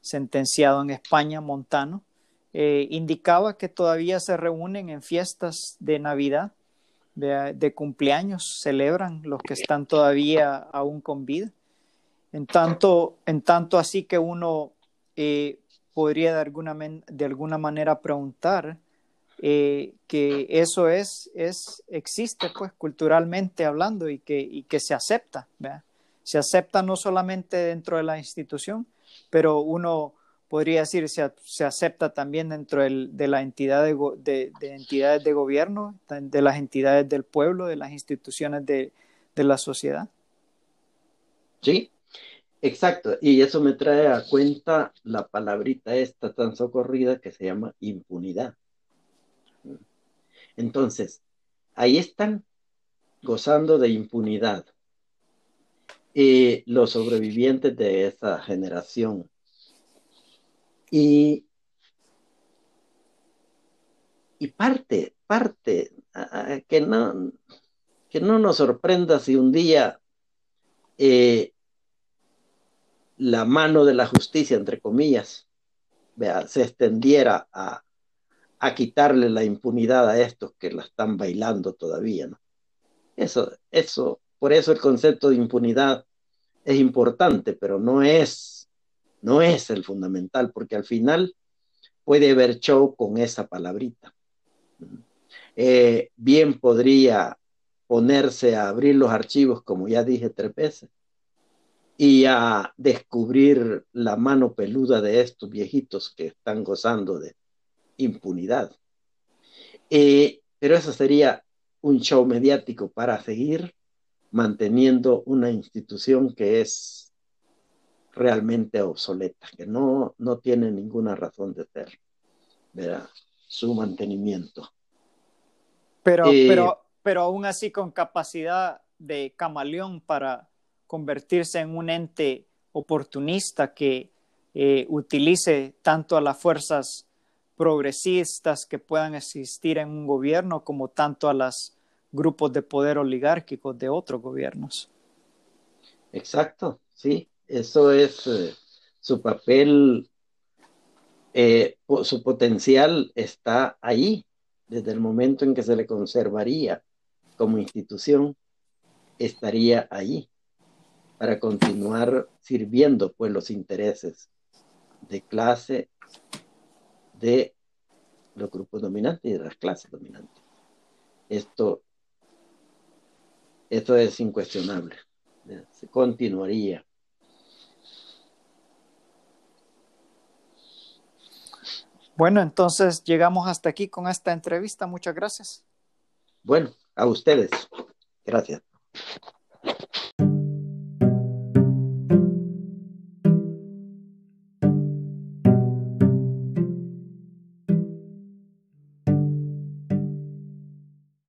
sentenciado en España, Montano, indicaba que todavía se reúnen en fiestas de Navidad, de, cumpleaños, celebran los que están todavía aún con vida. En tanto, en tanto así que uno podría de alguna, de alguna manera preguntar eh, que eso es, es, existe pues culturalmente hablando y que, y que se acepta, se acepta no solamente dentro de la institución, pero uno podría decir se, se acepta también dentro de la entidad de, de, entidades de gobierno, de las entidades del pueblo, de las instituciones de, de la sociedad.
Sí, exacto. Y eso me trae a cuenta la palabrita esta tan socorrida que se llama impunidad. Entonces, ahí están gozando de impunidad los sobrevivientes de esa generación. Y, y parte, parte, que, no, que no nos sorprenda si un día eh, la mano de la justicia, entre comillas, se extendiera a, a quitarle la impunidad a estos que la están bailando todavía. Eso, eso, por eso el concepto de impunidad es importante, pero no es, no es el fundamental, porque al final puede haber show con esa palabrita. Eh, bien podría ponerse a abrir los archivos, como ya dije tres veces, y a descubrir la mano peluda de estos viejitos que están gozando de, impunidad. Eh, pero eso sería un show mediático para seguir manteniendo una institución que es realmente obsoleta, que no, no tiene ninguna razón de ser, ¿verdad? Su mantenimiento.
Pero, eh, pero, pero aún así con capacidad de camaleón para convertirse en un ente oportunista que eh, utilice tanto a las fuerzas progresistas que puedan existir en un gobierno como tanto a los grupos de poder oligárquicos de otros gobiernos.
Exacto, sí, eso es eh, su papel, eh, su potencial está ahí desde el momento en que se le conservaría como institución, estaría ahí para continuar sirviendo pues los intereses de clase de los grupos dominantes y de las clases dominantes. Esto, esto es incuestionable. Se continuaría.
Bueno, entonces llegamos hasta aquí con esta entrevista. Muchas gracias.
Bueno, a ustedes. Gracias.